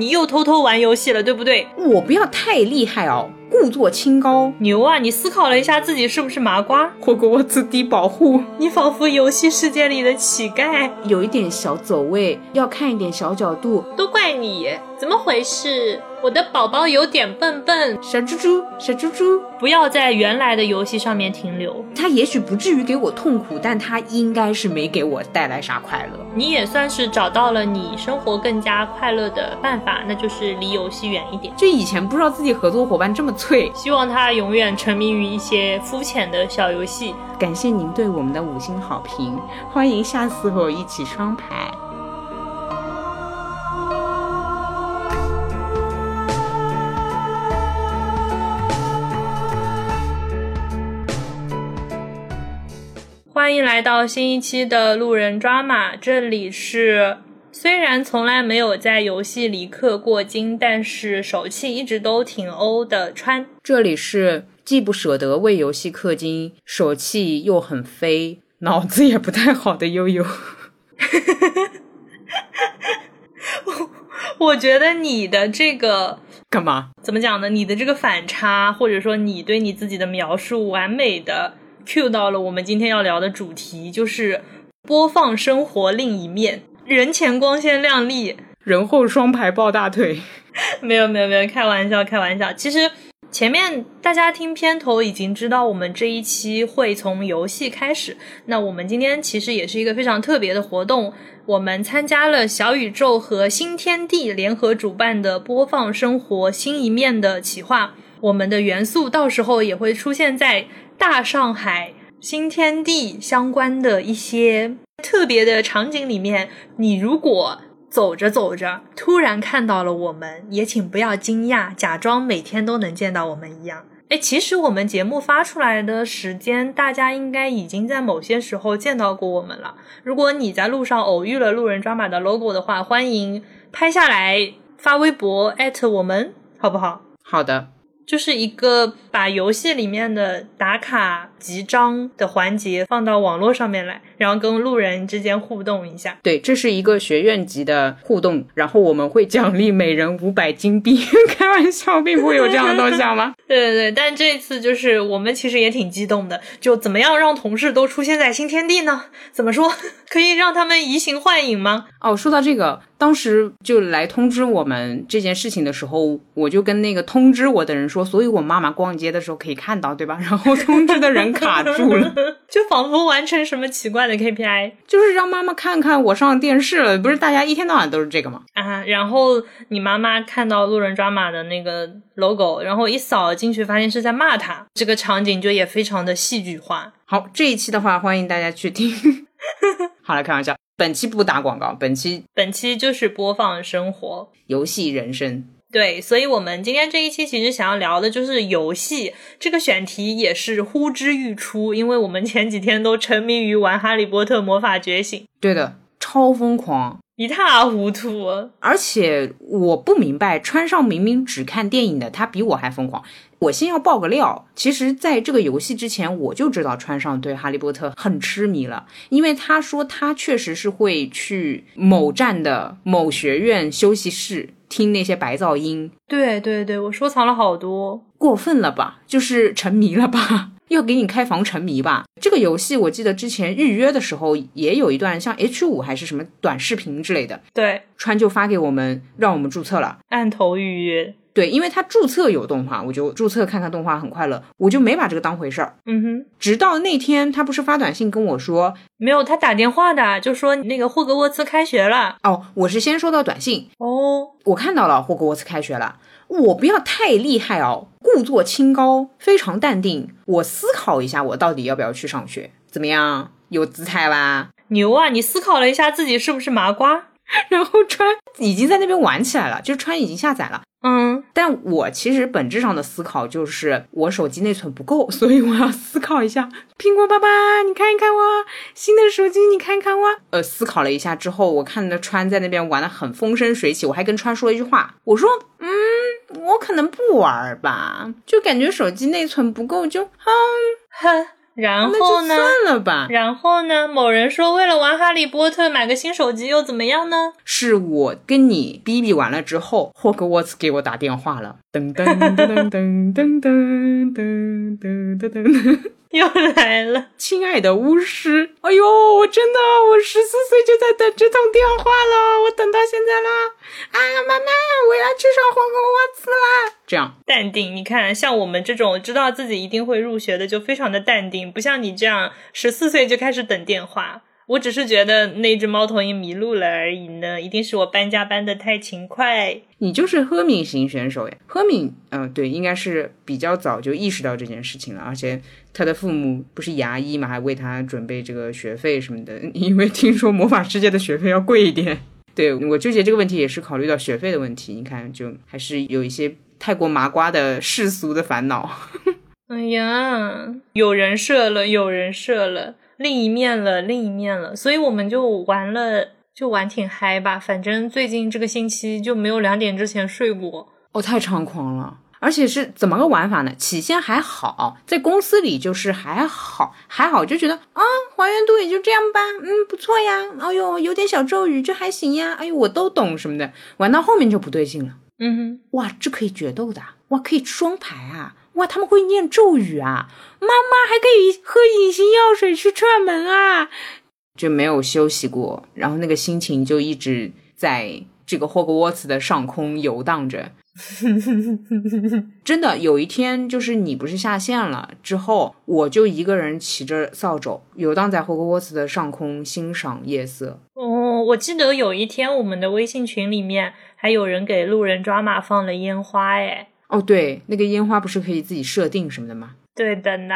你又偷偷玩游戏了，对不对？我不要太厉害哦，故作清高。牛啊！你思考了一下自己是不是麻瓜？霍格沃兹低保户，你仿佛游戏世界里的乞丐，有一点小走位，要看一点小角度。都怪你，怎么回事？我的宝宝有点笨笨，小猪猪，小猪猪，不要在原来的游戏上面停留。他也许不至于给我痛苦，但他应该是没给我带来啥快乐。你也算是找到了你生活更加快乐的办法，那就是离游戏远一点。就以前不知道自己合作伙伴这么脆，希望他永远沉迷于一些肤浅的小游戏。感谢您对我们的五星好评，欢迎下次和我一起双排。欢迎来到新一期的路人抓马，这里是虽然从来没有在游戏里氪过金，但是手气一直都挺欧的川。这里是既不舍得为游戏氪金，手气又很飞，脑子也不太好的悠悠。我 我觉得你的这个干嘛？怎么讲呢？你的这个反差，或者说你对你自己的描述，完美的。Q 到了我们今天要聊的主题，就是播放生活另一面。人前光鲜亮丽，人后双排抱大腿。没有没有没有，开玩笑开玩笑。其实前面大家听片头已经知道，我们这一期会从游戏开始。那我们今天其实也是一个非常特别的活动，我们参加了小宇宙和新天地联合主办的播放生活新一面的企划。我们的元素到时候也会出现在。大上海新天地相关的一些特别的场景里面，你如果走着走着突然看到了我们，也请不要惊讶，假装每天都能见到我们一样。哎，其实我们节目发出来的时间，大家应该已经在某些时候见到过我们了。如果你在路上偶遇了路人抓马的 logo 的话，欢迎拍下来发微博艾特我们，好不好？好的。就是一个把游戏里面的打卡集章的环节放到网络上面来，然后跟路人之间互动一下。对，这是一个学院级的互动，然后我们会奖励每人五百金币。开玩笑，并不会有这样的东西好吗？对对对，但这次就是我们其实也挺激动的，就怎么样让同事都出现在新天地呢？怎么说 可以让他们移形换影吗？哦，说到这个。当时就来通知我们这件事情的时候，我就跟那个通知我的人说，所以我妈妈逛街的时候可以看到，对吧？然后通知的人卡住了，就仿佛完成什么奇怪的 KPI，就是让妈妈看看我上电视了。不是大家一天到晚都是这个吗？啊，然后你妈妈看到路人抓马的那个 logo，然后一扫进去，发现是在骂他，这个场景就也非常的戏剧化。好，这一期的话，欢迎大家去听。好了，开玩笑。本期不打广告，本期本期就是播放生活游戏人生。对，所以我们今天这一期其实想要聊的就是游戏这个选题也是呼之欲出，因为我们前几天都沉迷于玩《哈利波特魔法觉醒》，对的，超疯狂，一塌糊涂。而且我不明白，川上明明只看电影的，他比我还疯狂。我先要爆个料，其实，在这个游戏之前，我就知道川上对哈利波特很痴迷了，因为他说他确实是会去某站的某学院休息室听那些白噪音。对对对，我收藏了好多，过分了吧？就是沉迷了吧？要给你开房沉迷吧？这个游戏我记得之前预约的时候也有一段像 H 五还是什么短视频之类的，对，川就发给我们，让我们注册了，按头预约。对，因为他注册有动画，我就注册看看动画，很快乐，我就没把这个当回事儿。嗯哼，直到那天他不是发短信跟我说，没有，他打电话的，就说那个霍格沃茨开学了。哦，我是先收到短信，哦，我看到了霍格沃茨开学了，我不要太厉害哦，故作清高，非常淡定，我思考一下，我到底要不要去上学？怎么样，有姿态吧？牛啊！你思考了一下自己是不是麻瓜？然后川已经在那边玩起来了，就是川已经下载了。嗯，但我其实本质上的思考就是我手机内存不够，所以我要思考一下。苹果爸爸，你看一看我新的手机，你看看我。呃，思考了一下之后，我看到川在那边玩的很风生水起，我还跟川说了一句话，我说，嗯，我可能不玩吧，就感觉手机内存不够，就，哼哼。然后呢？算了吧。然后呢？某人说为了玩哈利波特买个新手机又怎么样呢？是我跟你逼逼完了之后，霍格沃茨给我打电话了，噔噔噔噔噔噔噔噔噔噔噔。又来了，亲爱的巫师，哎呦，我真的，我十四岁就在等这通电话了，我等到现在了。啊，妈妈，我要去上皇宫花次啦！这样，淡定。你看，像我们这种知道自己一定会入学的，就非常的淡定，不像你这样十四岁就开始等电话。我只是觉得那只猫头鹰迷路了而已呢，一定是我搬家搬的太勤快。你就是赫敏型选手呀。赫敏，嗯、对，应该是比较早就意识到这件事情了，而且他的父母不是牙医嘛，还为他准备这个学费什么的，因为听说魔法世界的学费要贵一点。对我纠结这个问题也是考虑到学费的问题，你看，就还是有一些太过麻瓜的世俗的烦恼。哎呀，有人设了，有人设了，另一面了，另一面了，所以我们就玩了，就玩挺嗨吧。反正最近这个星期就没有两点之前睡过。哦，太猖狂了！而且是怎么个玩法呢？起先还好，在公司里就是还好，还好就觉得啊，还原度也就这样吧，嗯，不错呀。哎呦，有点小咒语，这还行呀。哎呦，我都懂什么的。玩到后面就不对劲了。嗯哼，哇，这可以决斗的，哇，可以双排啊，哇，他们会念咒语啊，妈妈还可以喝隐形药水去串门啊，就没有休息过，然后那个心情就一直在这个霍格沃茨的上空游荡着。真的，有一天就是你不是下线了之后，我就一个人骑着扫帚游荡在霍格沃茨的上空，欣赏夜色。哦，我记得有一天我们的微信群里面还有人给路人抓马放了烟花，哎，哦，对，那个烟花不是可以自己设定什么的吗？对的呢。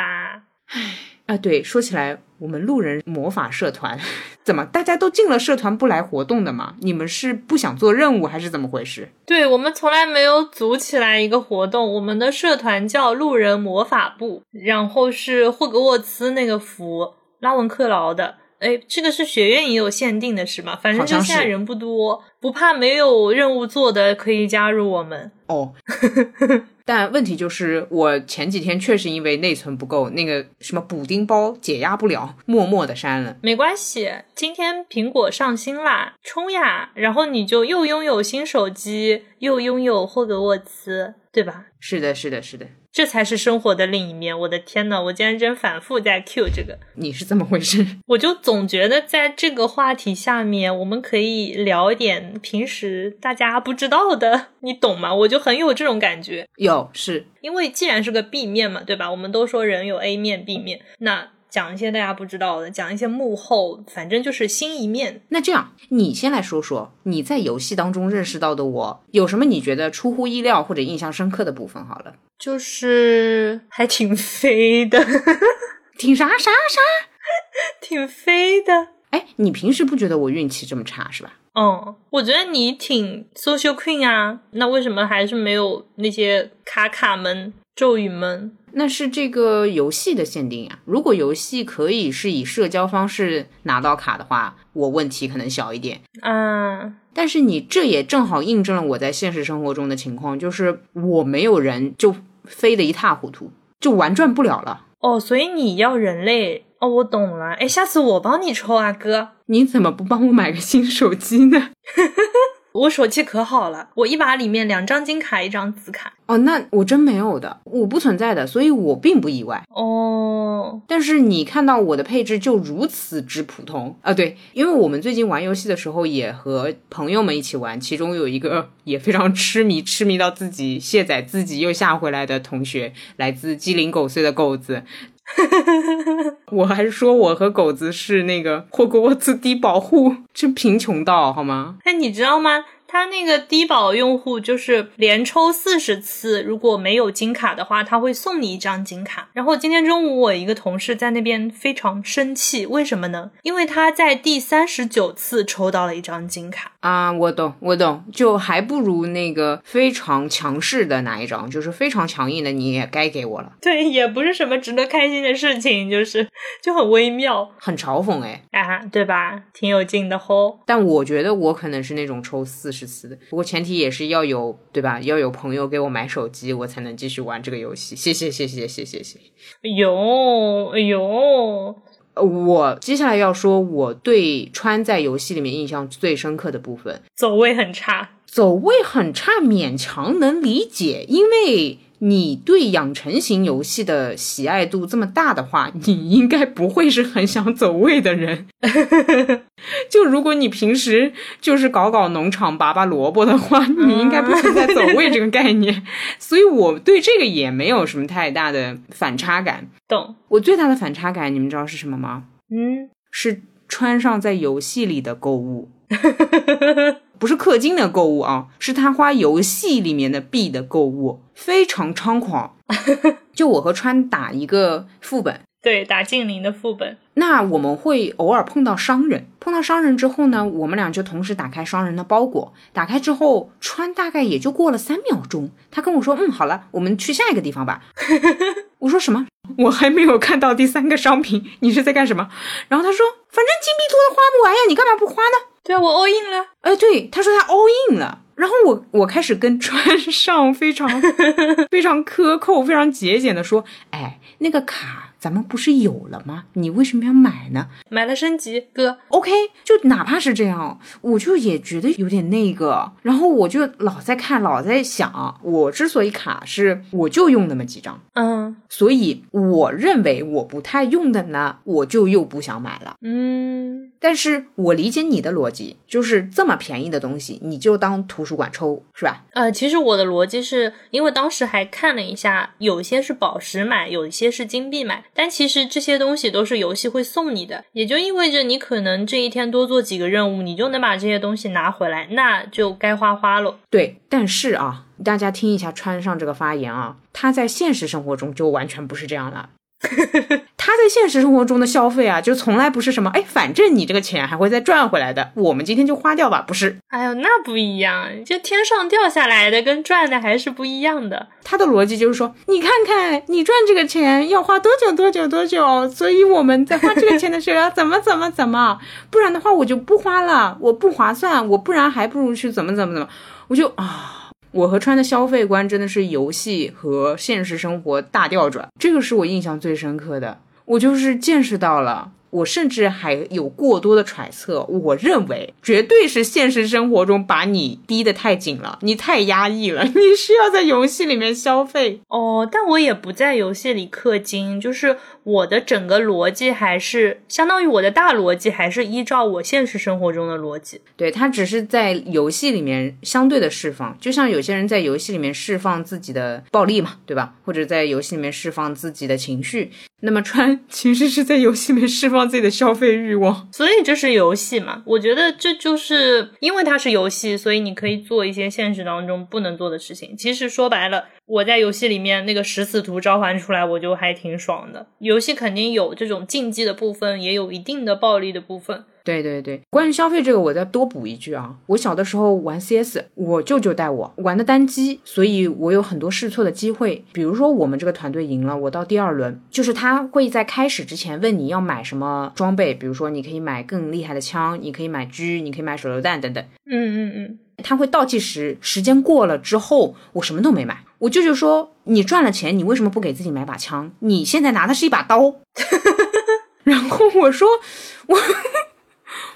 啊，对，说起来，我们路人魔法社团怎么大家都进了社团不来活动的吗？你们是不想做任务还是怎么回事？对我们从来没有组起来一个活动，我们的社团叫路人魔法部，然后是霍格沃茨那个服，拉文克劳的。哎，这个是学院也有限定的是吗？反正就现在人不多，不怕没有任务做的可以加入我们。哦，但问题就是，我前几天确实因为内存不够，那个什么补丁包解压不了，默默的删了。没关系，今天苹果上新啦，冲呀！然后你就又拥有新手机，又拥有霍格沃茨，对吧？是的，是的，是的，这才是生活的另一面。我的天呐，我今天真反复在 Q 这个，你是怎么回事？我就总觉得在这个话题下面，我们可以聊一点平时大家不知道的，你懂吗？我就很有这种感觉，有是因为既然是个 B 面嘛，对吧？我们都说人有 A 面、B 面，那讲一些大家不知道的，讲一些幕后，反正就是新一面。那这样，你先来说说你在游戏当中认识到的我有什么你觉得出乎意料或者印象深刻的部分？好了，就是还挺飞的，挺啥啥啥？挺飞的。哎，你平时不觉得我运气这么差是吧？嗯，我觉得你挺 social queen 啊，那为什么还是没有那些卡卡们、咒语们？那是这个游戏的限定啊。如果游戏可以是以社交方式拿到卡的话，我问题可能小一点。嗯，但是你这也正好印证了我在现实生活中的情况，就是我没有人就飞得一塌糊涂，就玩转不了了。哦，所以你要人类哦，我懂了。哎，下次我帮你抽啊，哥。你怎么不帮我买个新手机呢？我手气可好了，我一把里面两张金卡，一张紫卡。哦，那我真没有的，我不存在的，所以我并不意外。哦，但是你看到我的配置就如此之普通啊？对，因为我们最近玩游戏的时候也和朋友们一起玩，其中有一个 也非常痴迷，痴迷到自己卸载自己又下回来的同学，来自鸡零狗碎的狗子。我还是说我和狗子是那个霍格沃茨低保户，真贫穷到好吗？哎，你知道吗？他那个低保用户就是连抽四十次，如果没有金卡的话，他会送你一张金卡。然后今天中午我一个同事在那边非常生气，为什么呢？因为他在第三十九次抽到了一张金卡。啊，我懂，我懂，就还不如那个非常强势的那一张，就是非常强硬的，你也该给我了。对，也不是什么值得开心的事情，就是就很微妙，很嘲讽哎啊，对吧？挺有劲的吼。但我觉得我可能是那种抽四十次的，不过前提也是要有，对吧？要有朋友给我买手机，我才能继续玩这个游戏。谢谢，谢谢，谢谢，谢谢。哎呦，哎呦。我接下来要说，我对川在游戏里面印象最深刻的部分，走位很差，走位很差，勉强能理解，因为。你对养成型游戏的喜爱度这么大的话，你应该不会是很想走位的人。就如果你平时就是搞搞农场、拔拔萝卜的话，你应该不存在走位这个概念。所以我对这个也没有什么太大的反差感。懂？我最大的反差感，你们知道是什么吗？嗯，是穿上在游戏里的购物。不是氪金的购物啊，是他花游戏里面的币的购物，非常猖狂。就我和川打一个副本，对，打精灵的副本。那我们会偶尔碰到商人，碰到商人之后呢，我们俩就同时打开商人的包裹。打开之后，川大概也就过了三秒钟，他跟我说：“嗯，好了，我们去下一个地方吧。” 我说什么？我还没有看到第三个商品，你是在干什么？然后他说：“反正金币多的花不完呀，你干嘛不花呢？”对啊，我 all in 了。哎，对，他说他 all in 了。然后我我开始跟川 上非常 非常苛扣、非常节俭的说：“哎，那个卡。”咱们不是有了吗？你为什么要买呢？买了升级，哥。OK，就哪怕是这样，我就也觉得有点那个。然后我就老在看，老在想，我之所以卡是，我就用那么几张，嗯，所以我认为我不太用的呢，我就又不想买了，嗯。但是我理解你的逻辑，就是这么便宜的东西，你就当图书馆抽，是吧？呃，其实我的逻辑是因为当时还看了一下，有些是宝石买，有一些是金币买。但其实这些东西都是游戏会送你的，也就意味着你可能这一天多做几个任务，你就能把这些东西拿回来，那就该花花了。对，但是啊，大家听一下川上这个发言啊，他在现实生活中就完全不是这样了。他在现实生活中的消费啊，就从来不是什么哎，反正你这个钱还会再赚回来的，我们今天就花掉吧，不是？哎呦，那不一样，就天上掉下来的跟赚的还是不一样的。他的逻辑就是说，你看看你赚这个钱要花多久多久多久，所以我们在花这个钱的时候要怎么怎么怎么，不然的话我就不花了，我不划算，我不然还不如去怎么怎么怎么，我就啊。我和川的消费观真的是游戏和现实生活大调转，这个是我印象最深刻的。我就是见识到了。我甚至还有过多的揣测，我认为绝对是现实生活中把你逼得太紧了，你太压抑了，你需要在游戏里面消费哦。但我也不在游戏里氪金，就是我的整个逻辑还是相当于我的大逻辑还是依照我现实生活中的逻辑。对它只是在游戏里面相对的释放，就像有些人在游戏里面释放自己的暴力嘛，对吧？或者在游戏里面释放自己的情绪。那么川其实是在游戏里面释放自己的消费欲望，所以这是游戏嘛？我觉得这就是因为它是游戏，所以你可以做一些现实当中不能做的事情。其实说白了，我在游戏里面那个十死图召唤出来，我就还挺爽的。游戏肯定有这种竞技的部分，也有一定的暴力的部分。对对对，关于消费这个，我再多补一句啊。我小的时候玩 CS，我舅舅带我玩的单机，所以我有很多试错的机会。比如说我们这个团队赢了，我到第二轮，就是他会在开始之前问你要买什么装备，比如说你可以买更厉害的枪，你可以买狙，你可以买手榴弹等等。嗯嗯嗯，他会倒计时，时间过了之后，我什么都没买。我舅舅说：“你赚了钱，你为什么不给自己买把枪？你现在拿的是一把刀。”然后我说：“我。”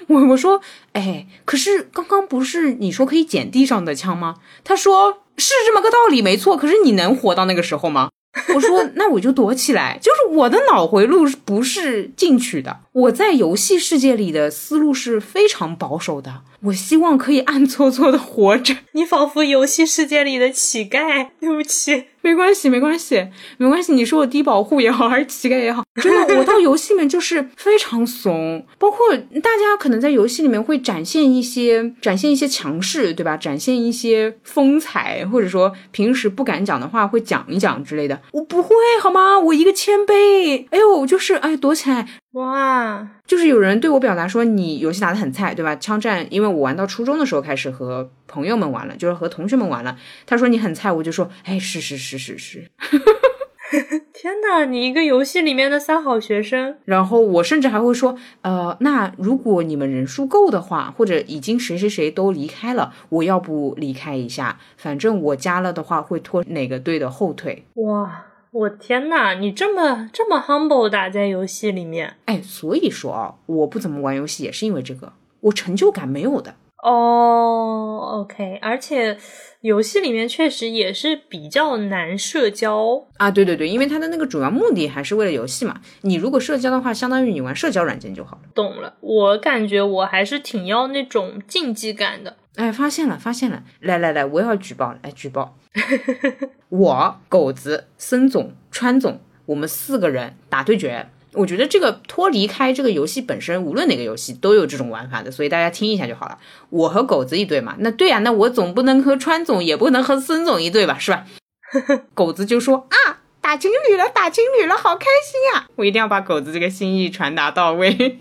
我我说，哎，可是刚刚不是你说可以捡地上的枪吗？他说是这么个道理，没错。可是你能活到那个时候吗？我说那我就躲起来。就是我的脑回路不是进取的，我在游戏世界里的思路是非常保守的。我希望可以暗搓搓的活着。你仿佛游戏世界里的乞丐。对不起。没关系，没关系，没关系。你说我低保户也好，还是乞丐也好，真的，我到游戏里面就是非常怂。包括大家可能在游戏里面会展现一些，展现一些强势，对吧？展现一些风采，或者说平时不敢讲的话会讲一讲之类的。我不会，好吗？我一个谦卑。哎呦，就是哎，躲起来。哇，就是有人对我表达说你游戏打得很菜，对吧？枪战，因为我玩到初中的时候开始和朋友们玩了，就是和同学们玩了。他说你很菜，我就说，哎，是是是是是。天哪，你一个游戏里面的三好学生。然后我甚至还会说，呃，那如果你们人数够的话，或者已经谁谁谁都离开了，我要不离开一下，反正我加了的话会拖哪个队的后腿。哇，我天呐，你这么这么 humble 打在游戏里面？哎，所以说啊，我不怎么玩游戏也是因为这个，我成就感没有的。哦，OK，而且游戏里面确实也是比较难社交啊。对对对，因为它的那个主要目的还是为了游戏嘛。你如果社交的话，相当于你玩社交软件就好了。懂了，我感觉我还是挺要那种竞技感的。哎，发现了，发现了！来来来，我要举报，来举报。我狗子、森总、川总，我们四个人打对决。我觉得这个脱离开这个游戏本身，无论哪个游戏都有这种玩法的，所以大家听一下就好了。我和狗子一对嘛，那对啊，那我总不能和川总，也不能和孙总一对吧，是吧？狗子就说啊，打情侣了，打情侣了，好开心啊！我一定要把狗子这个心意传达到位。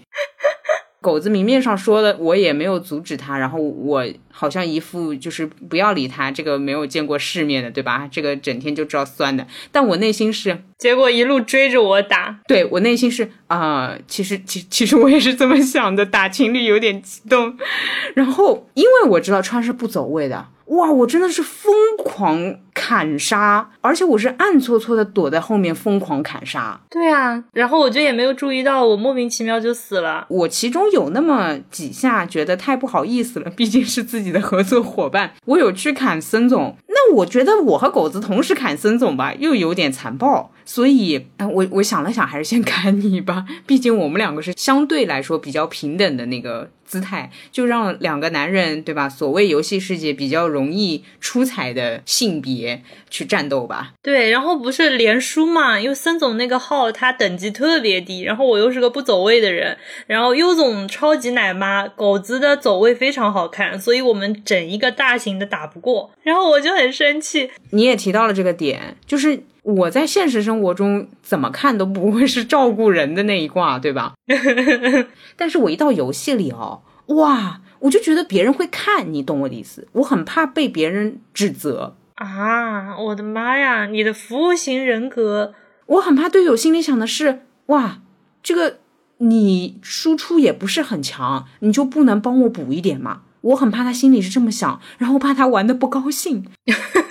狗子明面上说的，我也没有阻止他，然后我好像一副就是不要理他，这个没有见过世面的，对吧？这个整天就知道酸的，但我内心是，结果一路追着我打，对我内心是啊，其实其其实我也是这么想的，打情侣有点激动，然后因为我知道川是不走位的。哇，我真的是疯狂砍杀，而且我是暗搓搓的躲在后面疯狂砍杀。对啊，然后我就也没有注意到，我莫名其妙就死了。我其中有那么几下觉得太不好意思了，毕竟是自己你的合作伙伴。我有去砍森总，那我觉得我和狗子同时砍森总吧，又有点残暴。所以，我我想了想，还是先砍你吧，毕竟我们两个是相对来说比较平等的那个。姿态就让两个男人，对吧？所谓游戏世界比较容易出彩的性别去战斗吧。对，然后不是连输嘛？因为森总那个号他等级特别低，然后我又是个不走位的人，然后优总超级奶妈，狗子的走位非常好看，所以我们整一个大型的打不过，然后我就很生气。你也提到了这个点，就是我在现实生活中怎么看都不会是照顾人的那一挂，对吧？但是我一到游戏里哦。哇，我就觉得别人会看你，懂我的意思？我很怕被别人指责啊！我的妈呀，你的服务型人格，我很怕队友心里想的是：哇，这个你输出也不是很强，你就不能帮我补一点吗？我很怕他心里是这么想，然后怕他玩的不高兴。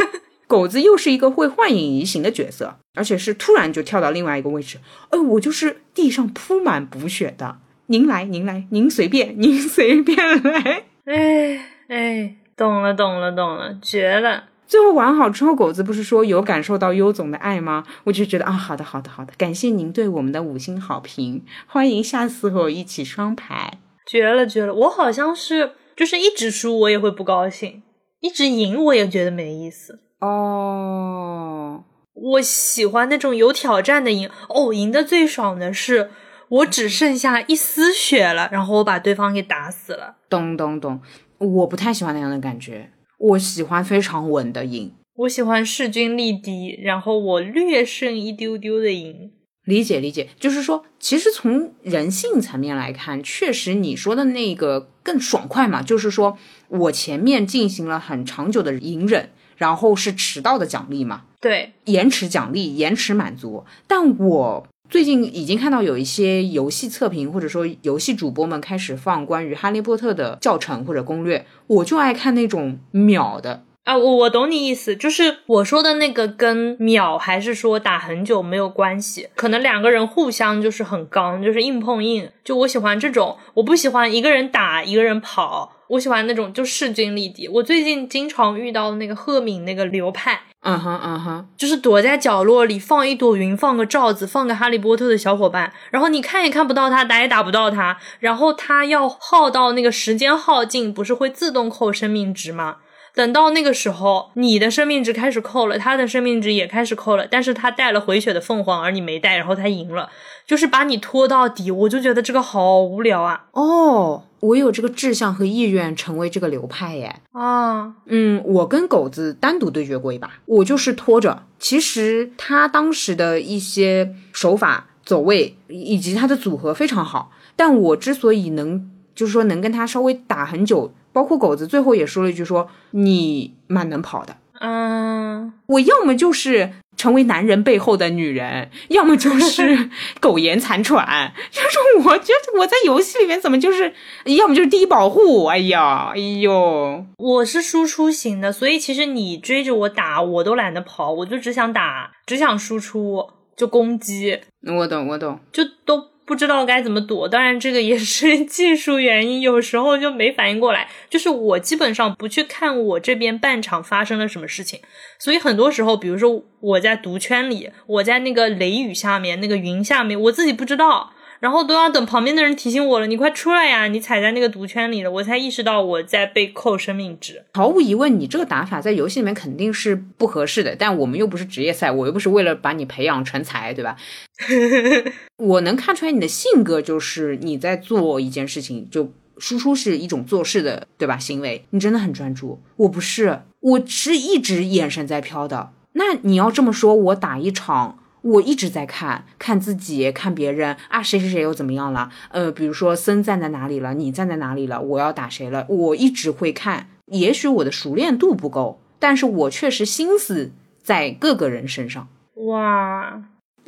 狗子又是一个会幻影移形的角色，而且是突然就跳到另外一个位置，哎，我就是地上铺满补血的。您来，您来，您随便，您随便来。哎哎，懂了，懂了，懂了，绝了！最后玩好之后，狗子不是说有感受到优总的爱吗？我就觉得啊，好的，好的，好的，感谢您对我们的五星好评，欢迎下次和我一起双排，绝了，绝了！我好像是就是一直输我也会不高兴，一直赢我也觉得没意思哦。我喜欢那种有挑战的赢哦，赢的最爽的是。我只剩下一丝血了，然后我把对方给打死了。咚咚咚！我不太喜欢那样的感觉，我喜欢非常稳的赢。我喜欢势均力敌，然后我略胜一丢丢的赢。理解理解，就是说，其实从人性层面来看，确实你说的那个更爽快嘛。就是说我前面进行了很长久的隐忍，然后是迟到的奖励嘛。对，延迟奖励，延迟满足，但我。最近已经看到有一些游戏测评，或者说游戏主播们开始放关于哈利波特的教程或者攻略，我就爱看那种秒的啊。我我懂你意思，就是我说的那个跟秒还是说打很久没有关系，可能两个人互相就是很刚，就是硬碰硬。就我喜欢这种，我不喜欢一个人打一个人跑，我喜欢那种就势均力敌。我最近经常遇到那个赫敏那个流派。嗯哼嗯哼，就是躲在角落里放一朵云，放个罩子，放个哈利波特的小伙伴，然后你看也看不到他，打也打不到他，然后他要耗到那个时间耗尽，不是会自动扣生命值吗？等到那个时候，你的生命值开始扣了，他的生命值也开始扣了，但是他带了回血的凤凰，而你没带，然后他赢了，就是把你拖到底，我就觉得这个好无聊啊！哦。我有这个志向和意愿成为这个流派耶啊，嗯，我跟狗子单独对决过一把，我就是拖着。其实他当时的一些手法走位以及他的组合非常好。但我之所以能，就是说能跟他稍微打很久，包括狗子最后也说了一句说你蛮能跑的。嗯，我要么就是成为男人背后的女人，要么就是 苟延残喘。就是我觉得我在游戏里面怎么就是，要么就是低保护。哎呀，哎呦，我是输出型的，所以其实你追着我打，我都懒得跑，我就只想打，只想输出，就攻击。我懂，我懂，就都。不知道该怎么躲，当然这个也是 技术原因，有时候就没反应过来。就是我基本上不去看我这边半场发生了什么事情，所以很多时候，比如说我在毒圈里，我在那个雷雨下面，那个云下面，我自己不知道。然后都要等旁边的人提醒我了，你快出来呀！你踩在那个毒圈里了，我才意识到我在被扣生命值。毫无疑问，你这个打法在游戏里面肯定是不合适的。但我们又不是职业赛，我又不是为了把你培养成才，对吧？我能看出来你的性格就是你在做一件事情，就输出是一种做事的，对吧？行为，你真的很专注。我不是，我是一直眼神在飘的。那你要这么说，我打一场。我一直在看，看自己，看别人啊，谁谁谁又怎么样了？呃，比如说森站在哪里了，你站在哪里了？我要打谁了？我一直会看。也许我的熟练度不够，但是我确实心思在各个人身上。哇，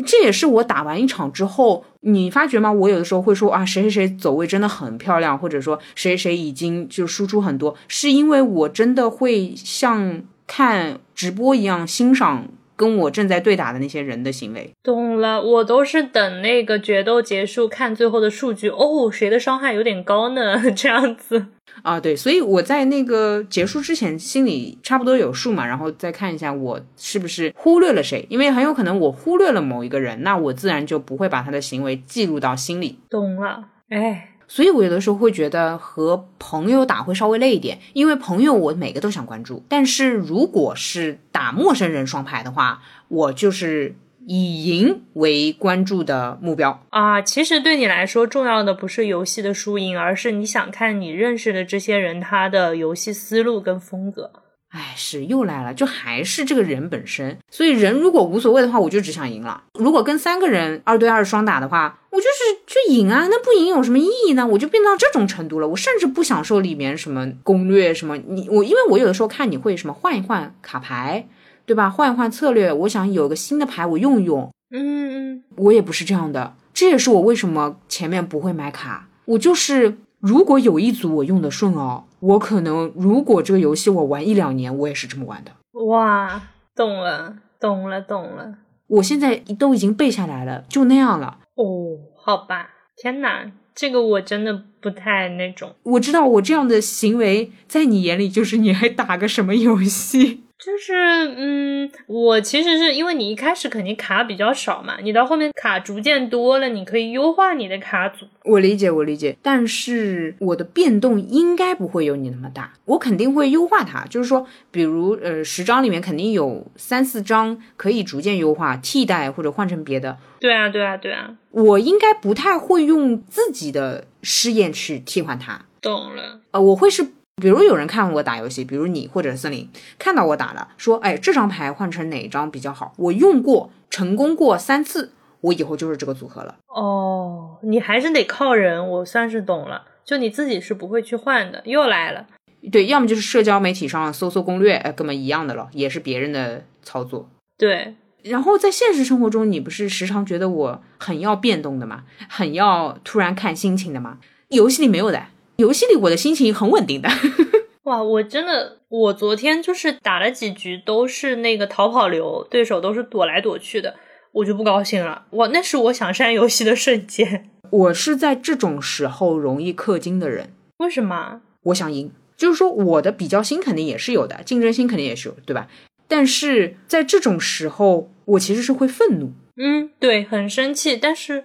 这也是我打完一场之后，你发觉吗？我有的时候会说啊，谁谁谁走位真的很漂亮，或者说谁谁已经就输出很多，是因为我真的会像看直播一样欣赏。跟我正在对打的那些人的行为，懂了。我都是等那个决斗结束，看最后的数据。哦，谁的伤害有点高呢？这样子啊，对。所以我在那个结束之前，心里差不多有数嘛，然后再看一下我是不是忽略了谁，因为很有可能我忽略了某一个人，那我自然就不会把他的行为记录到心里。懂了，哎。所以，我有的时候会觉得和朋友打会稍微累一点，因为朋友我每个都想关注。但是，如果是打陌生人双排的话，我就是以赢为关注的目标啊。其实对你来说，重要的不是游戏的输赢，而是你想看你认识的这些人他的游戏思路跟风格。哎，是又来了，就还是这个人本身。所以人如果无所谓的话，我就只想赢了。如果跟三个人二对二双打的话，我就是去赢啊。那不赢有什么意义呢？我就变到这种程度了。我甚至不享受里面什么攻略什么。你我，因为我有的时候看你会什么换一换卡牌，对吧？换一换策略，我想有个新的牌我用一用。嗯嗯，我也不是这样的。这也是我为什么前面不会买卡。我就是如果有一组我用的顺哦。我可能，如果这个游戏我玩一两年，我也是这么玩的。哇，懂了，懂了，懂了。我现在都已经背下来了，就那样了。哦，好吧。天哪，这个我真的不太那种。我知道我这样的行为，在你眼里就是你还打个什么游戏？就是，嗯，我其实是因为你一开始肯定卡比较少嘛，你到后面卡逐渐多了，你可以优化你的卡组。我理解，我理解，但是我的变动应该不会有你那么大，我肯定会优化它。就是说，比如，呃，十张里面肯定有三四张可以逐渐优化、替代或者换成别的。对啊，对啊，对啊，我应该不太会用自己的试验去替换它。懂了，呃，我会是。比如有人看我打游戏，比如你或者森林看到我打了，说，哎，这张牌换成哪张比较好？我用过，成功过三次，我以后就是这个组合了。哦，你还是得靠人，我算是懂了。就你自己是不会去换的。又来了，对，要么就是社交媒体上搜搜攻略，哎，根本一样的了，也是别人的操作。对，然后在现实生活中，你不是时常觉得我很要变动的吗？很要突然看心情的吗？游戏里没有的。游戏里我的心情很稳定的，哇！我真的，我昨天就是打了几局都是那个逃跑流，对手都是躲来躲去的，我就不高兴了。哇，那是我想删游戏的瞬间。我是在这种时候容易氪金的人，为什么？我想赢，就是说我的比较心肯定也是有的，竞争心肯定也是有，对吧？但是在这种时候，我其实是会愤怒，嗯，对，很生气，但是。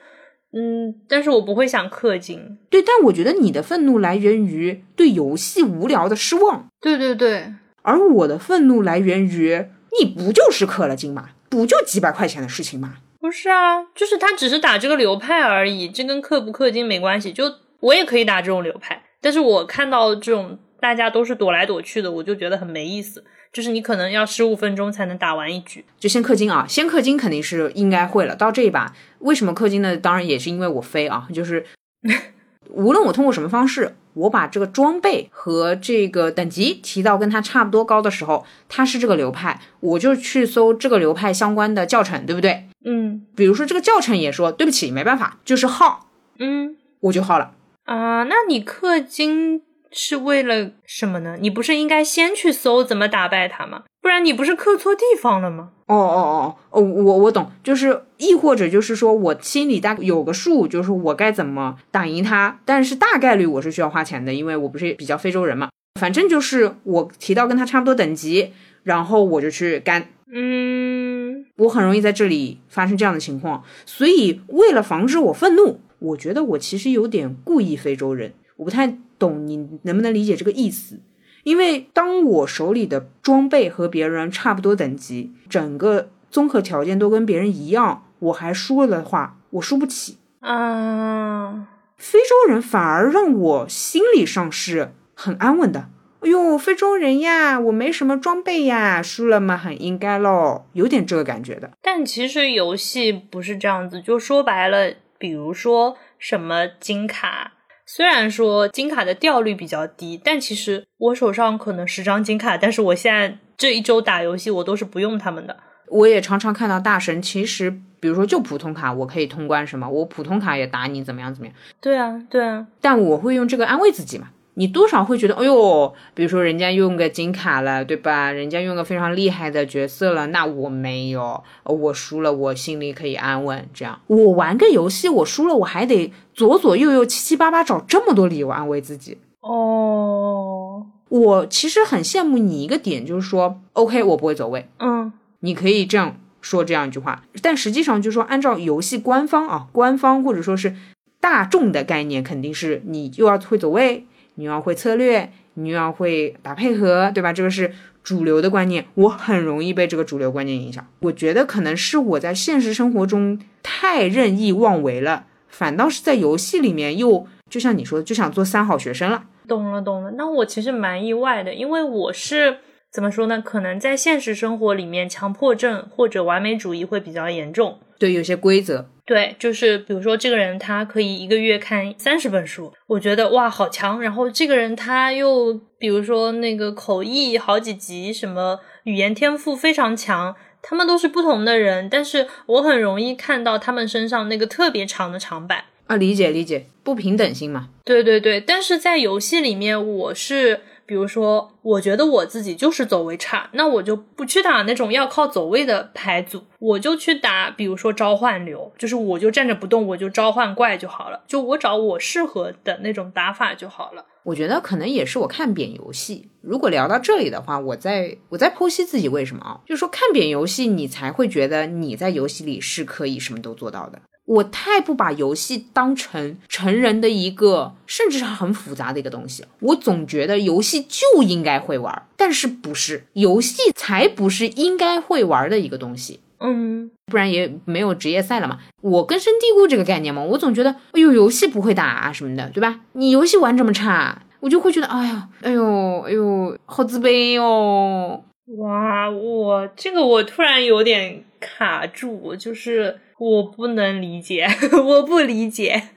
嗯，但是我不会想氪金。对，但我觉得你的愤怒来源于对游戏无聊的失望。对对对，而我的愤怒来源于你不就是氪了金吗？不就几百块钱的事情吗？不是啊，就是他只是打这个流派而已，这跟氪不氪金没关系。就我也可以打这种流派，但是我看到这种大家都是躲来躲去的，我就觉得很没意思。就是你可能要十五分钟才能打完一局。就先氪金啊，先氪金肯定是应该会了。到这一把，为什么氪金呢？当然也是因为我飞啊，就是 无论我通过什么方式，我把这个装备和这个等级提到跟它差不多高的时候，它是这个流派，我就去搜这个流派相关的教程，对不对？嗯比如说这个教程也说，对不起，没办法，就是耗，嗯我就耗了。啊，那你氪金是为了什么呢？你不是应该先去搜怎么打败他吗？不然你不是刻错地方了吗？哦哦哦哦，我我懂，就是亦或者就是说我心里大概有个数，就是我该怎么打赢他，但是大概率我是需要花钱的，因为我不是比较非洲人嘛。反正就是我提到跟他差不多等级，然后我就去干，嗯我很容易在这里发生这样的情况。所以为了防止我愤怒，我觉得我其实有点故意非洲人，我不太懂你能不能理解这个意思。因为当我手里的装备和别人差不多等级，整个综合条件都跟别人一样，我还输了的话，我输不起。嗯，非洲人反而让我心理上是很安稳的。哎呦，非洲人呀，我没什么装备呀，输了嘛，很应该咯，有点这个感觉的。但其实游戏不是这样子，就说白了，比如说什么金卡，虽然说金卡的掉率比较低，但其实我手上可能十张金卡，但是我现在这一周打游戏我都是不用他们的。我也常常看到大神，其实比如说就普通卡，我可以通关什么，我普通卡也打你怎么样怎么样，对啊，对啊，但我会用这个安慰自己嘛。你多少会觉得，哎呦，比如说人家用个金卡了，对吧？人家用个非常厉害的角色了，那我没有，呃我输了，我心里可以安稳。这样，我玩个游戏，我输了，我还得左左右右七七八八找这么多理由安慰自己。哦，我其实很羡慕你一个点，就是说，OK，我不会走位，嗯你可以这样说这样一句话，但实际上就是说，按照游戏官方啊，官方或者说是大众的概念，肯定是你又要会走位，你又要会策略，你又要会打配合，对吧？这个是主流的观念，我很容易被这个主流观念影响。我觉得可能是我在现实生活中太任意妄为了，反倒是在游戏里面又就像你说的，就想做三好学生了。懂了懂了。那我其实蛮意外的，因为我是怎么说呢？可能在现实生活里面，强迫症或者完美主义会比较严重。对，有些规则，对，就是比如说这个人他可以一个月看三十本书，我觉得哇好强。然后这个人他又比如说那个口译好几级，什么语言天赋非常强，他们都是不同的人，但是我很容易看到他们身上那个特别长的长板。啊，理解理解，不平等性嘛。对对对，但是在游戏里面，我是比如说，我觉得我自己就是走位差，那我就不去打那种要靠走位的牌组，我就去打，比如说召唤流，就是我就站着不动，我就召唤怪就好了，就我找我适合的那种打法就好了。我觉得可能也是我看扁游戏。如果聊到这里的话，我在我在剖析自己为什么啊？就是说看扁游戏，你才会觉得你在游戏里是可以什么都做到的。我太不把游戏当成成人的一个，甚至是很复杂的一个东西。我总觉得游戏就应该会玩，但是不是游戏才不是应该会玩的一个东西。嗯，不然也没有职业赛了嘛。我根深蒂固这个概念嘛，我总觉得，哎呦，游戏不会打啊什么的，对吧？你游戏玩这么差，我就会觉得，哎呀，哎呦，哎呦，好自卑哦。哇，我这个我突然有点卡住，就是我不能理解，我不理解，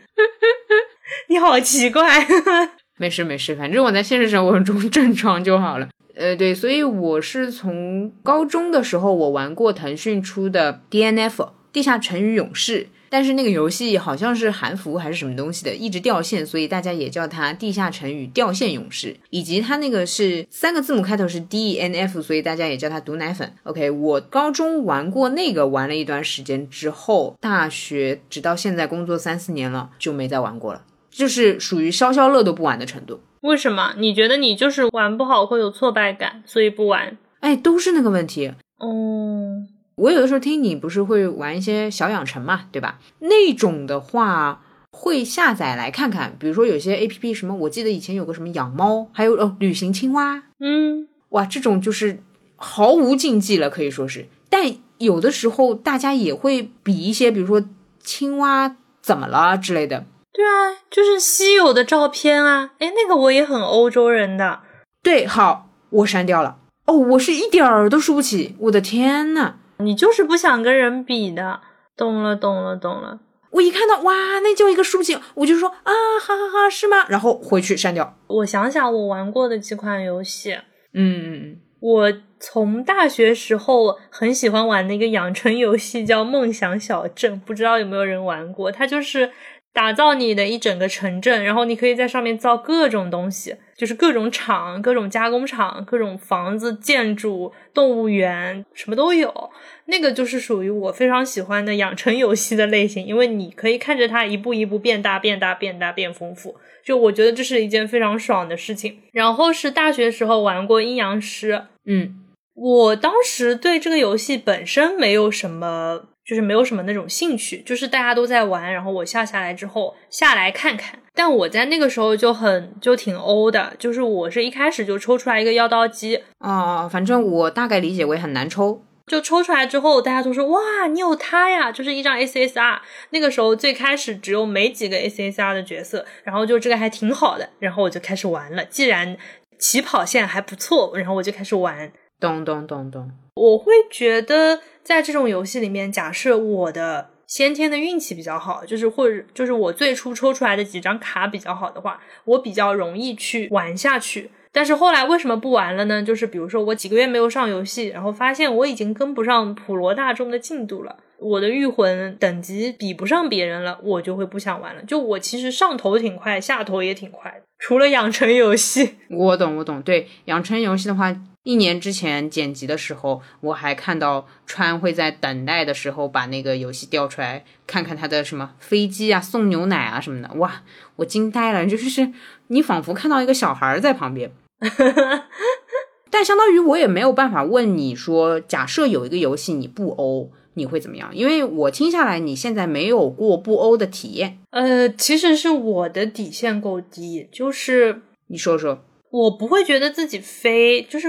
你好奇怪。没事没事，反正我在现实生活中正常就好了。呃，对，所以我是从高中的时候，我玩过腾讯出的 DNF 地下城与勇士，但是那个游戏好像是韩服还是什么东西的，一直掉线，所以大家也叫它地下城与掉线勇士。以及它那个是三个字母开头是 DNF，所以大家也叫它毒奶粉。OK，我高中玩过那个，玩了一段时间之后，大学直到现在工作三四年了，就没再玩过了。就是属于消消乐都不玩的程度。为什么？你觉得你就是玩不好会有挫败感，所以不玩？哎，都是那个问题。哦，我有的时候听你不是会玩一些小养成嘛，对吧？那种的话会下载来看看，比如说有些 A P P 什么，我记得以前有个什么养猫，还有哦旅行青蛙，嗯，哇，这种就是毫无禁忌了，可以说是。但有的时候大家也会比一些，比如说青蛙怎么了之类的。对啊，就是稀有的照片啊。哎，那个我也很欧洲人的。对，好，我删掉了。哦，我是一点儿都输不起，我的天呐！你就是不想跟人比的，懂了，懂了，懂了。我一看到哇，那叫一个抒情，我就说啊，哈哈哈，是吗？然后回去删掉。我想想，我玩过的几款游戏，嗯我从大学时候很喜欢玩的一个养成游戏叫《梦想小镇》，不知道有没有人玩过？它就是打造你的一整个城镇，然后你可以在上面造各种东西，就是各种厂、各种加工厂、各种房子、建筑、动物园，什么都有。那个就是属于我非常喜欢的养成游戏的类型，因为你可以看着它一步一步变大、变大、变大、变丰富。就我觉得这是一件非常爽的事情。然后是大学时候玩过阴阳师，嗯，我当时对这个游戏本身没有什么，就是没有什么那种兴趣，就是大家都在玩，然后我下下来之后下来看看。但我在那个时候就很就挺欧的，就是我是一开始就抽出来一个妖刀姬啊，反正我大概理解为很难抽。就抽出来之后，大家都说哇，你有它呀，就是一张 SSR。那个时候最开始只有没几个 SSR 的角色，然后就这个还挺好的，然后我就开始玩了。既然起跑线还不错，然后我就开始玩。咚咚咚咚，我会觉得在这种游戏里面，假设我的先天的运气比较好，就是或者就是我最初抽出来的几张卡比较好的话，我比较容易去玩下去。但是后来为什么不玩了呢？就是比如说我几个月没有上游戏，然后发现我已经跟不上普罗大众的进度了，我的御魂等级比不上别人了，我就会不想玩了。就我其实上头挺快，下头也挺快的。除了养成游戏，我懂我懂。对养成游戏的话，一年之前剪辑的时候，我还看到川会在等待的时候把那个游戏调出来，看看他的什么飞机啊、送牛奶啊什么的。哇，我惊呆了，就是你仿佛看到一个小孩在旁边。但相当于我也没有办法问你说，假设有一个游戏你不欧，你会怎么样？因为我听下来，你现在没有过不欧的体验。呃，其实是我的底线够低，就是你说说，我不会觉得自己飞。就是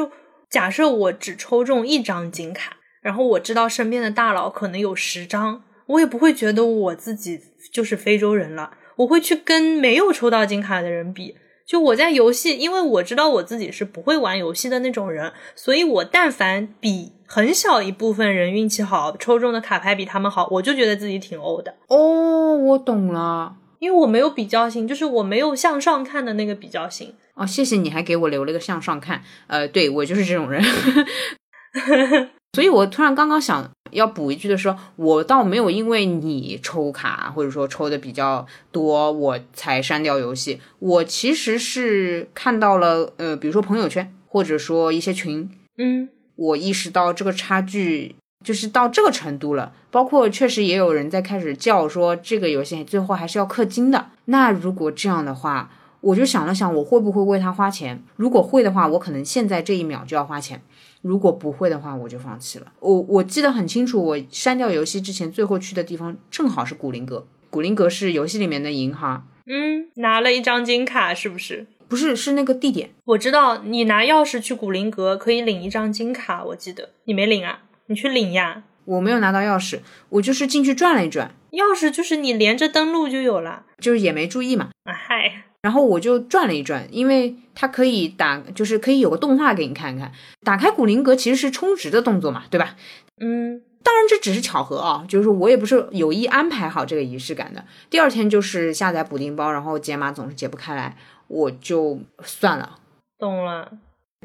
假设我只抽中一张金卡，然后我知道身边的大佬可能有十张，我也不会觉得我自己就是非洲人了。我会去跟没有抽到金卡的人比。就我在游戏，因为我知道我自己是不会玩游戏的那种人，所以我但凡比很小一部分人运气好，抽中的卡牌比他们好，我就觉得自己挺欧的。哦，我懂了，因为我没有比较心，就是我没有向上看的那个比较心。哦，谢谢你还给我留了个向上看，呃，对我就是这种人。所以我突然刚刚想。要补一句的说，我倒没有因为你抽卡或者说抽的比较多，我才删掉游戏。我其实是看到了，呃，比如说朋友圈或者说一些群，嗯，我意识到这个差距就是到这个程度了。包括确实也有人在开始叫说这个游戏最后还是要氪金的。那如果这样的话，我就想了想，我会不会为他花钱？如果会的话，我可能现在这一秒就要花钱。如果不会的话，我就放弃了。我我记得很清楚，我删掉游戏之前，最后去的地方正好是古灵阁。古灵阁是游戏里面的银行。嗯，拿了一张金卡，是不是？不是，是那个地点。我知道，你拿钥匙去古灵阁可以领一张金卡，我记得你没领啊？你去领呀。我没有拿到钥匙，我就是进去转了一转。钥匙就是你连着登录就有了，就是也没注意嘛。啊嗨。然后我就转了一转，因为它可以打，就是可以有个动画给你看看。打开古灵阁其实是充值的动作嘛，对吧？嗯，当然这只是巧合啊，就是我也不是有意安排好这个仪式感的。第二天就是下载补丁包，然后解码总是解不开来，我就算了。懂了。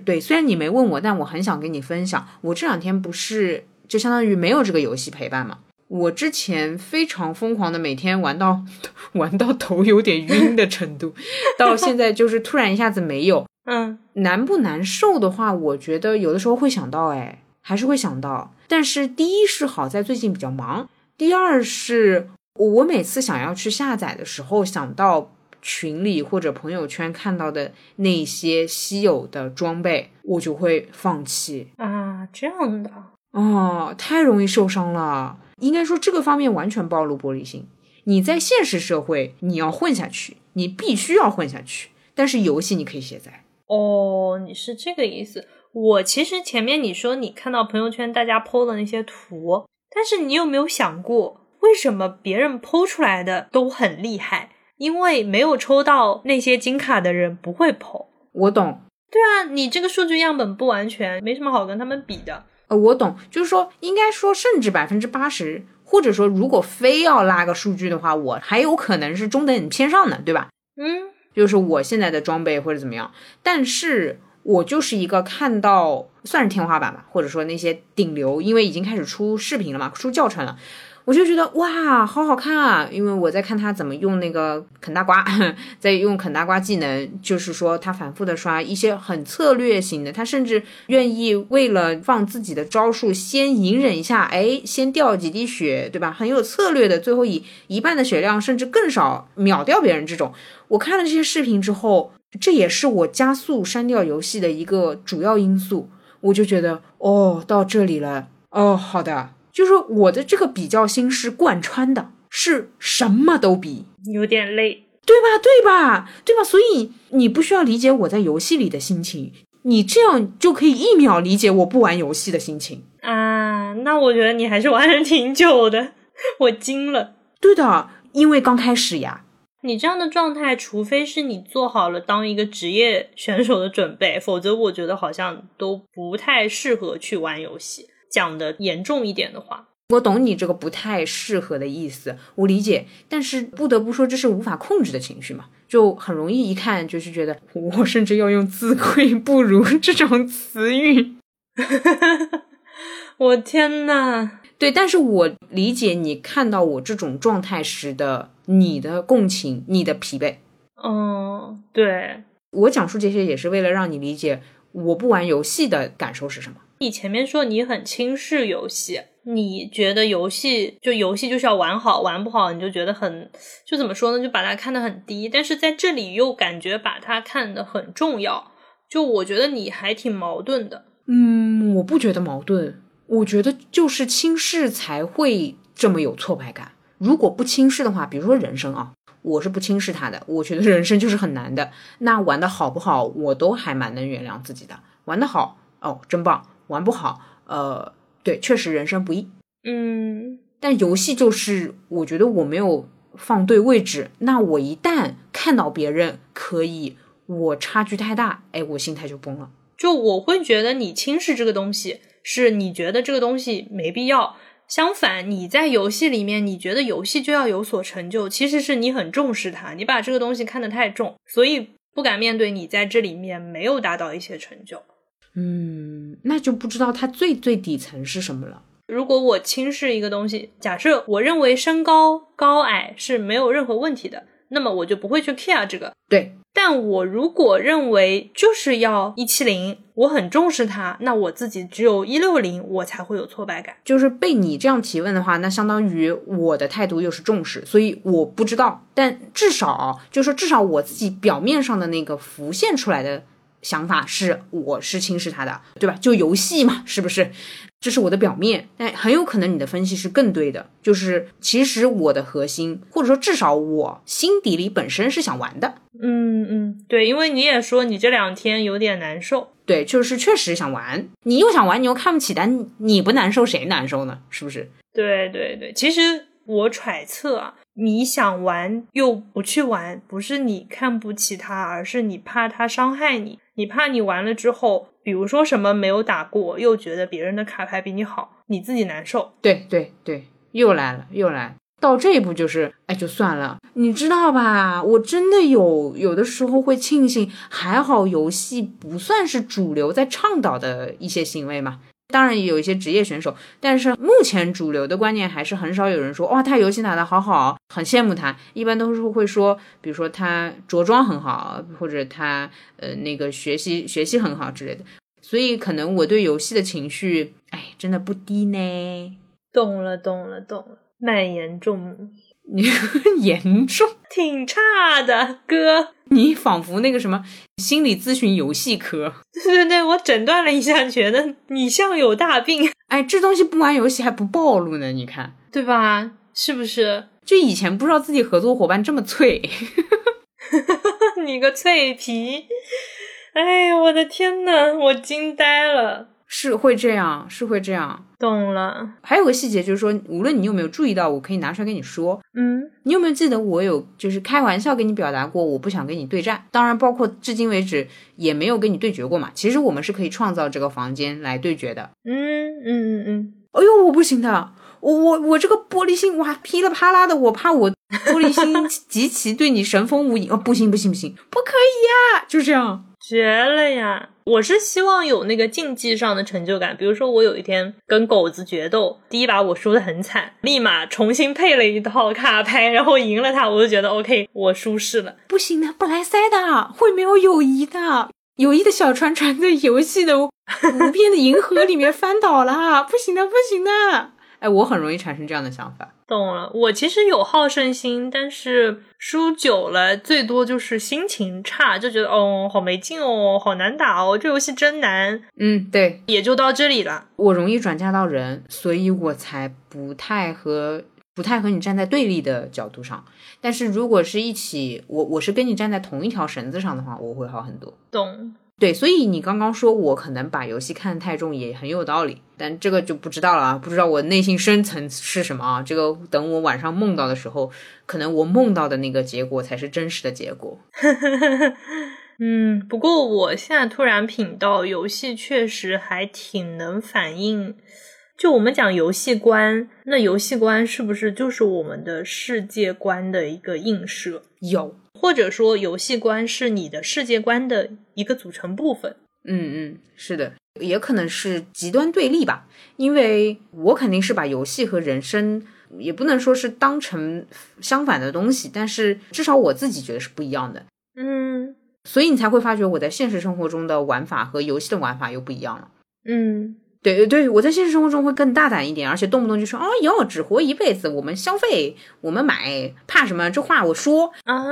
对，虽然你没问我，但我很想跟你分享，我这两天不是就相当于没有这个游戏陪伴嘛。我之前非常疯狂的每天玩到玩到头有点晕的程度，到现在就是突然一下子没有，嗯，难不难受的话，我觉得有的时候会想到，哎，还是会想到。但是第一是好在最近比较忙，第二是我每次想要去下载的时候，想到群里或者朋友圈看到的那些稀有的装备，我就会放弃啊，这样的哦，太容易受伤了。应该说这个方面完全暴露玻璃心。你在现实社会你要混下去，你必须要混下去。但是游戏你可以卸载。哦，你是这个意思。我其实前面你说你看到朋友圈大家 PO 的那些图，但是你有没有想过，为什么别人 PO 出来的都很厉害？因为没有抽到那些金卡的人不会 PO。我懂。对啊，你这个数据样本不完全，没什么好跟他们比的。呃，我懂，就是说，应该说，甚至百分之八十，或者说，如果非要拉个数据的话，我还有可能是中等偏上的，对吧？嗯，就是我现在的装备或者怎么样，但是我就是一个看到算是天花板吧，或者说那些顶流，因为已经开始出视频了嘛，出教程了。我就觉得哇，好好看啊！因为我在看他怎么用那个啃大瓜，在用啃大瓜技能，就是说他反复的刷一些很策略型的，他甚至愿意为了放自己的招数，先隐忍一下，哎，先掉几滴血，对吧？很有策略的，最后以一半的血量甚至更少秒掉别人。这种我看了这些视频之后，这也是我加速删掉游戏的一个主要因素。我就觉得哦，到这里了，哦，好的。就是我的这个比较心是贯穿的，是什么都比，有点累，对吧？对吧？对吧？所以你不需要理解我在游戏里的心情，你这样就可以一秒理解我不玩游戏的心情啊。那我觉得你还是玩的挺久的，我惊了。对的，因为刚开始呀。你这样的状态，除非是你做好了当一个职业选手的准备，否则我觉得好像都不太适合去玩游戏。讲的严重一点的话，我懂你这个不太适合的意思，我理解。但是不得不说，这是无法控制的情绪嘛，就很容易一看就是觉得，我甚至要用自愧不如 这种词语。我天呐，对，但是我理解你看到我这种状态时的你的共情，你的疲惫。嗯，对我讲述这些也是为了让你理解我不玩游戏的感受是什么。你前面说你很轻视游戏，你觉得游戏就游戏就是要玩好，玩不好你就觉得很就怎么说呢？就把它看得很低。但是在这里又感觉把它看得很重要。就我觉得你还挺矛盾的。嗯，我不觉得矛盾。我觉得就是轻视才会这么有挫败感。如果不轻视的话，比如说人生啊，我是不轻视他的。我觉得人生就是很难的。那玩的好不好，我都还蛮能原谅自己的。玩的好哦，真棒。玩不好，呃，对，确实人生不易，嗯，但游戏就是，我觉得我没有放对位置，那我一旦看到别人可以，我差距太大，哎，我心态就崩了。就我会觉得你轻视这个东西，是你觉得这个东西没必要。相反，你在游戏里面，你觉得游戏就要有所成就，其实是你很重视它，你把这个东西看得太重，所以不敢面对你在这里面没有达到一些成就。嗯，那就不知道它最最底层是什么了。如果我轻视一个东西，假设我认为身高高矮是没有任何问题的，那么我就不会去 care 这个。对，但我如果认为就是要一七零，我很重视它，那我自己只有一六零，我才会有挫败感。就是被你这样提问的话，那相当于我的态度又是重视，所以我不知道。但至少就是说，至少我自己表面上的那个浮现出来的。想法是我是轻视他的，对吧？就游戏嘛，是不是？这是我的表面，但很有可能你的分析是更对的。就是其实我的核心，或者说至少我心底里本身是想玩的。嗯嗯，对，因为你也说你这两天有点难受，对，就是确实想玩。你又想玩，你又看不起，但你不难受谁难受呢？是不是？对对对，其实我揣测啊。你想玩又不去玩，不是你看不起他，而是你怕他伤害你。你怕你玩了之后，比如说什么没有打过，又觉得别人的卡牌比你好，你自己难受。对对对，又来了，又来到这一步就是，哎，就算了，你知道吧？我真的有有的时候会庆幸，还好游戏不算是主流在倡导的一些行为嘛。当然也有一些职业选手，但是目前主流的观念还是很少有人说哇，他游戏打得好好，很羡慕他。一般都是会说，比如说他着装很好，或者他呃那个学习学习很好之类的。所以可能我对游戏的情绪，哎，真的不低呢。懂了，懂了，懂了，蛮严重。你 严重，挺差的，哥。你仿佛那个什么心理咨询游戏科。对对对，我诊断了一下，觉得你像有大病。哎，这东西不玩游戏还不暴露呢，你看，对吧？是不是？就以前不知道自己合作伙伴这么脆。你个脆皮！哎呀，我的天呐，我惊呆了。是会这样，是会这样。懂了，还有个细节就是说，无论你有没有注意到，我可以拿出来跟你说。嗯，你有没有记得我有就是开玩笑跟你表达过，我不想跟你对战？当然，包括至今为止也没有跟你对决过嘛。其实我们是可以创造这个房间来对决的。嗯嗯嗯嗯，哎呦，我不行的，我我我这个玻璃心哇噼里啪啦的，我怕我玻璃心 极其对你神风无影。哦，不行不行不行，不可以呀、就这样。绝了呀！我是希望有那个竞技上的成就感，比如说我有一天跟狗子决斗，第一把我输的很惨，立马重新配了一套卡牌，然后赢了他，我就觉得 OK，我舒适了。不行的，不来塞的，会没有友谊的。友谊的小船船在游戏的 无边的银河里面翻倒了，不行的，不行的。哎，我很容易产生这样的想法。懂了，我其实有好胜心，但是输久了，最多就是心情差，就觉得哦，好没劲哦，好难打哦，这游戏真难，嗯，对，也就到这里了。我容易转嫁到人，所以我才不太和不太和你站在对立的角度上。但是如果是一起，我我是跟你站在同一条绳子上的话，我会好很多。懂，对，所以你刚刚说我可能把游戏看得太重，也很有道理。但这个就不知道了啊，不知道我内心深层是什么啊？这个等我晚上梦到的时候，可能我梦到的那个结果才是真实的结果。嗯，不过我现在突然品到，游戏确实还挺能反映。就我们讲游戏观，那游戏观是不是就是我们的世界观的一个映射？有，或者说，游戏观是你的世界观的一个组成部分？嗯嗯，是的，也可能是极端对立吧。因为我肯定是把游戏和人生，也不能说是当成相反的东西，但是至少我自己觉得是不一样的。嗯所以你才会发觉我在现实生活中的玩法和游戏的玩法又不一样了。嗯对对对，我在现实生活中会更大胆一点，而且动不动就说哦哟，只活一辈子，我们消费，我们买，怕什么？这话我说。啊，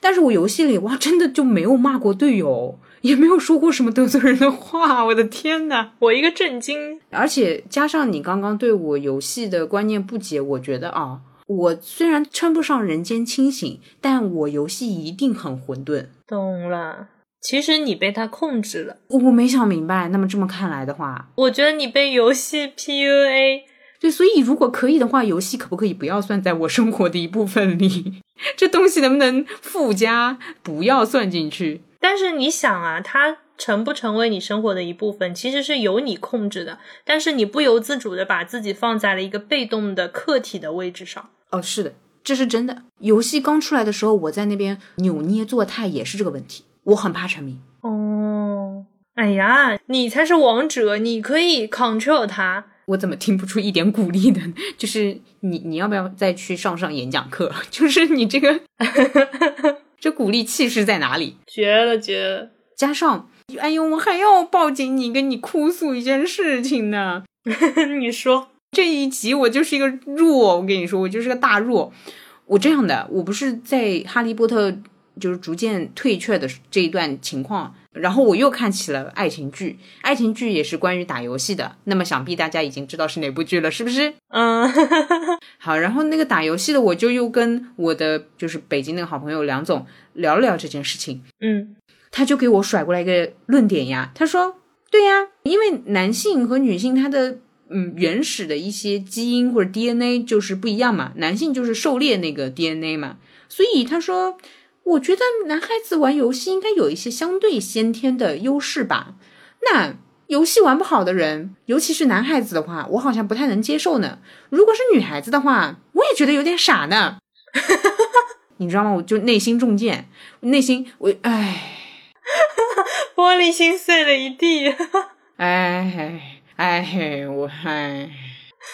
但是我游戏里哇，真的就没有骂过队友，也没有说过什么得罪人的话。我的天呐！我一个震惊。而且加上你刚刚对我游戏的观念不解，我觉得啊，我虽然称不上人间清醒，但我游戏一定很混沌。懂了，其实你被他控制了。我没想明白，那么这么看来的话，我觉得你被游戏 PUA。对，所以如果可以的话，游戏可不可以不要算在我生活的一部分里？这东西能不能附加，不要算进去？但是你想啊，它成不成为你生活的一部分，其实是由你控制的。但是你不由自主的把自己放在了一个被动的客体的位置上。哦，是的，这是真的。游戏刚出来的时候，我在那边扭捏作态也是这个问题，我很怕沉迷。哦，哎呀，你才是王者，你可以 control 它。我怎么听不出一点鼓励的？就是你，你要不要再去上上演讲课？就是你这个，这鼓励气势在哪里？绝了，绝了！加上，哎呦，我还要抱紧你，跟你哭诉一件事情呢。你说，这一集我就是一个弱，我跟你说，我就是个大弱。我这样的，我不是在哈利波特就是逐渐退却的这一段情况，然后我又看起了爱情剧，爱情剧也是关于打游戏的。那么想必大家已经知道是哪部剧了，是不是？嗯，好，然后那个打游戏的，我就又跟我的就是北京那个好朋友梁总聊了聊这件事情，嗯他就给我甩过来一个论点呀，他说，对呀，因为男性和女性他的嗯原始的一些基因或者 DNA 就是不一样嘛，男性就是狩猎那个 DNA 嘛，所以他说，我觉得男孩子玩游戏应该有一些相对先天的优势吧，那。游戏玩不好的人，尤其是男孩子的话，我好像不太能接受呢。如果是女孩子的话，我也觉得有点傻呢。你知道吗？我就内心中箭，内心我唉 玻璃心碎了一地。唉唉，我唉。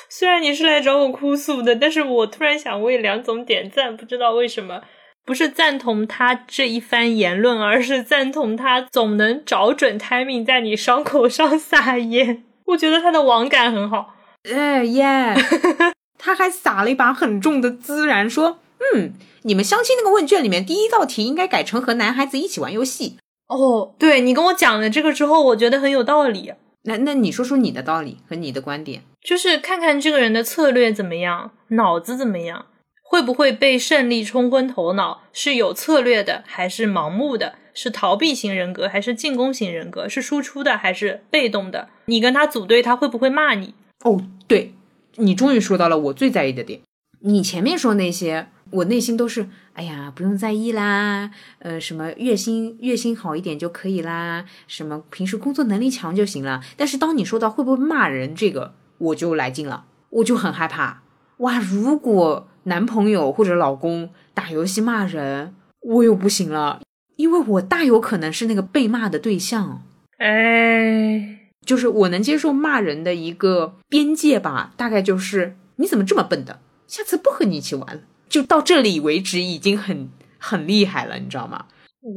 虽然你是来找我哭诉的，但是我突然想为梁总点赞，不知道为什么，不是赞同他这一番言论，而是赞同他总能找准 timing 在你伤口上撒盐。我觉得他的网感很好。哎耶！他还撒了一把很重的孜然，说：“嗯，你们相亲那个问卷里面第一道题应该改成和男孩子一起玩游戏。哦，对你跟我讲了这个之后，我觉得很有道理。那那你说说你的道理和你的观点。就是看看这个人的策略怎么样，脑子怎么样，会不会被胜利冲昏头脑，是有策略的还是盲目的，是逃避型人格还是进攻型人格？是输出的还是被动的？你跟他组队，他会不会骂你？哦，对，你终于说到了我最在意的点。你前面说那些，我内心都是，哎呀，不用在意啦，呃，什么月薪月薪好一点就可以啦，什么平时工作能力强就行了。但是当你说到会不会骂人这个，我就来劲了，我就很害怕。哇，如果男朋友或者老公打游戏骂人，我又不行了，因为我大有可能是那个被骂的对象。哎，就是我能接受骂人的一个边界吧，大概就是你怎么这么笨的，下次不和你一起玩了，就到这里为止，已经很很厉害了，你知道吗？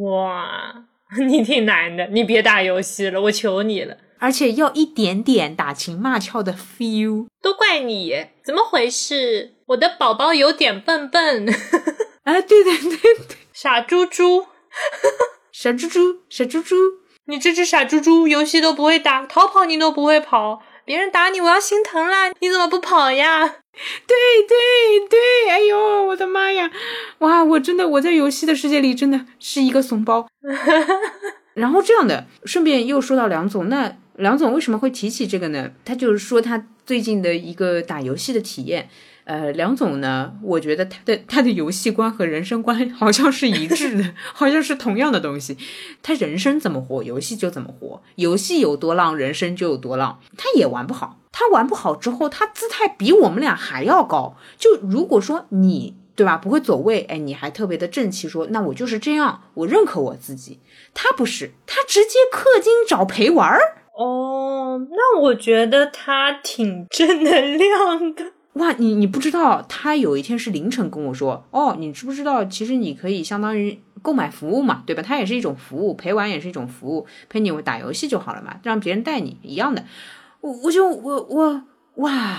哇，你挺难的，你别打游戏了，我求你了。而且要一点点打情骂俏的 feel，都怪你，怎么回事？我的宝宝有点笨笨。啊，对对对对，傻猪猪，傻猪猪，傻猪猪，你这只傻猪猪，游戏都不会打，逃跑你都不会跑，别人打你我要心疼啦，你怎么不跑呀？对对对，哎呦，我的妈呀！哇，我真的我在游戏的世界里真的是一个怂包。然后这样的，顺便又说到梁总，那。梁总为什么会提起这个呢？他就是说他最近的一个打游戏的体验。呃，梁总呢，我觉得他的他的游戏观和人生观好像是一致的，好像是同样的东西。他人生怎么活，游戏就怎么活。游戏有多浪，人生就有多浪。他也玩不好，他玩不好之后，他姿态比我们俩还要高。就如果说你对吧，不会走位，哎，你还特别的正气，说那我就是这样，我认可我自己。他不是，他直接氪金找陪玩儿。哦，那我觉得他挺正能量的哇！你你不知道，他有一天是凌晨跟我说，哦，你知不知道，其实你可以相当于购买服务嘛，对吧？它也是一种服务，陪玩也是一种服务，陪你打游戏就好了嘛，让别人带你一样的。我我就我我哇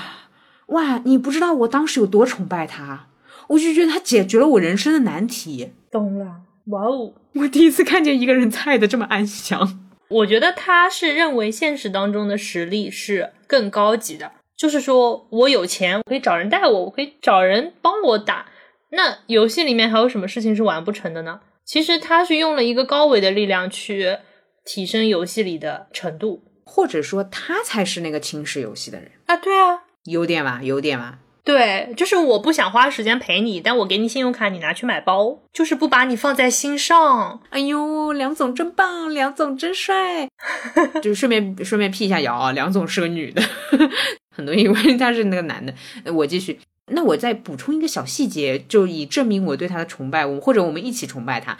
哇！你不知道我当时有多崇拜他，我就觉得他解决了我人生的难题。懂了，哇哦！我第一次看见一个人菜的这么安详。我觉得他是认为现实当中的实力是更高级的，就是说我有钱，我可以找人带我，我可以找人帮我打。那游戏里面还有什么事情是完不成的呢？其实他是用了一个高维的力量去提升游戏里的程度，或者说他才是那个轻视游戏的人啊？对啊，有点吧，有点吧。对，就是我不想花时间陪你，但我给你信用卡，你拿去买包，就是不把你放在心上。哎呦，梁总真棒，梁总真帅。就顺便顺便辟一下谣啊，梁总是个女的，很多以为他是那个男的。我继续，那我再补充一个小细节，就以证明我对他的崇拜，我或者我们一起崇拜他。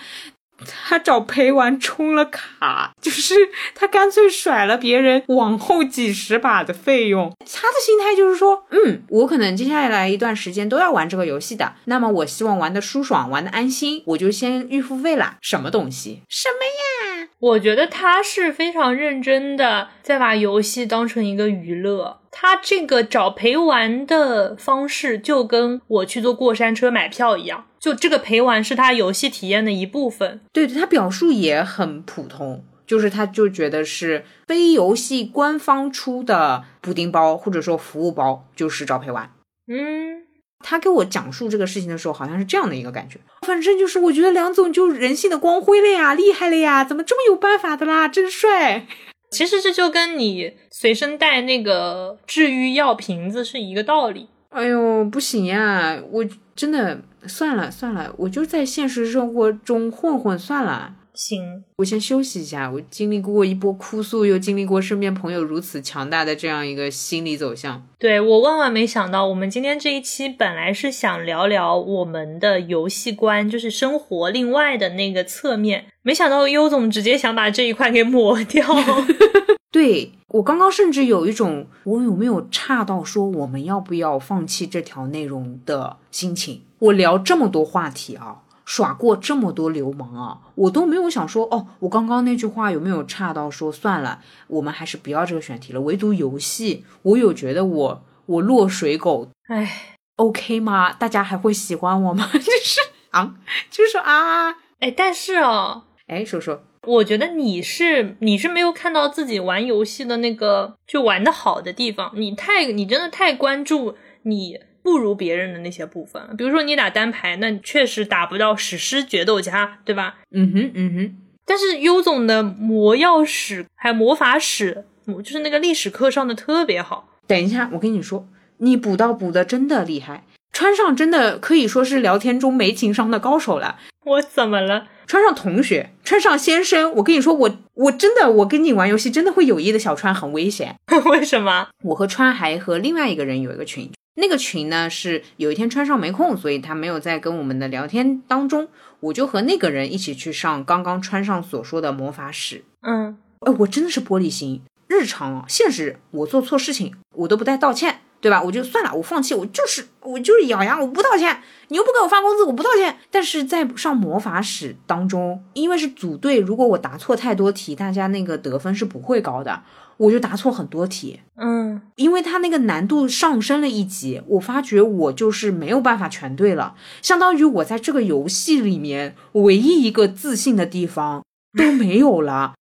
他找陪玩充了卡，就是他干脆甩了别人往后几十把的费用。他的心态就是说，嗯，我可能接下来一段时间都要玩这个游戏的，那么我希望玩的舒爽，玩的安心，我就先预付费了。什么东西？什么呀？我觉得他是非常认真的，在把游戏当成一个娱乐。他这个找陪玩的方式，就跟我去坐过山车买票一样。就这个陪玩是他游戏体验的一部分，对他表述也很普通，就是他就觉得是非游戏官方出的补丁包或者说服务包，就是找陪玩。嗯，他给我讲述这个事情的时候，好像是这样的一个感觉。反正就是我觉得梁总就人性的光辉了呀，厉害了呀，怎么这么有办法的啦，真帅。其实这就跟你随身带那个治愈药瓶子是一个道理。哎呦，不行呀，我真的。算了算了，我就在现实生活中混混算了。行，我先休息一下。我经历过一波哭诉，又经历过身边朋友如此强大的这样一个心理走向。对我万万没想到，我们今天这一期本来是想聊聊我们的游戏观，就是生活另外的那个侧面，没想到优总直接想把这一块给抹掉。对我刚刚甚至有一种，我有没有差到说我们要不要放弃这条内容的心情？我聊这么多话题啊，耍过这么多流氓啊，我都没有想说哦，我刚刚那句话有没有差到说算了，我们还是不要这个选题了。唯独游戏，我有觉得我我落水狗，哎，OK 吗？大家还会喜欢我吗？就是啊，就是啊，哎，但是哦，哎，说说，我觉得你是你是没有看到自己玩游戏的那个就玩的好的地方，你太你真的太关注你。不如别人的那些部分，比如说你打单排，那确实打不到史诗决斗家，对吧？嗯哼，嗯哼。但是优总的魔药史还有魔法史，就是那个历史课上的特别好。等一下，我跟你说，你补刀补的真的厉害，川上真的可以说是聊天中没情商的高手了。我怎么了？川上同学，川上先生，我跟你说，我我真的，我跟你玩游戏真的会有意的。小川很危险，为什么？我和川还和另外一个人有一个群，那个群呢是有一天川上没空，所以他没有在跟我们的聊天当中，我就和那个人一起去上刚刚川上所说的魔法史。嗯，哎，我真的是玻璃心，日常现实我做错事情我都不带道歉。对吧？我就算了，我放弃，我就是我就是咬牙，我不道歉。你又不给我发工资，我不道歉。但是在上魔法史当中，因为是组队，如果我答错太多题，大家那个得分是不会高的。我就答错很多题，嗯，因为它那个难度上升了一级，我发觉我就是没有办法全对了，相当于我在这个游戏里面唯一一个自信的地方 都没有了。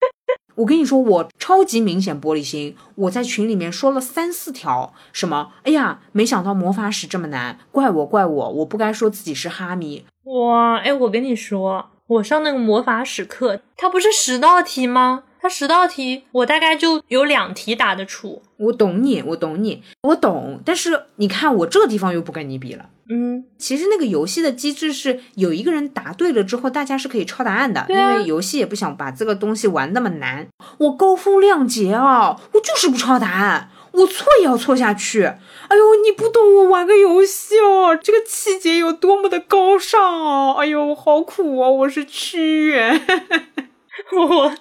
我跟你说，我超级明显玻璃心。我在群里面说了三四条，什么？哎呀，没想到魔法史这么难，怪我怪我，我不该说自己是哈迷。哇，哎，我跟你说，我上那个魔法史课，它不是十道题吗？它十道题，我大概就有两题答得出。我懂你，我懂你，我懂。但是你看，我这个地方又不跟你比了。嗯，其实那个游戏的机制是有一个人答对了之后，大家是可以抄答案的，因为游戏也不想把这个东西玩那么难。我高风亮节啊，我就是不抄答案，我错也要错下去。哎呦，你不懂我玩个游戏哦，这个气节有多么的高尚哦。哎呦，好苦哦，我是屈原，我。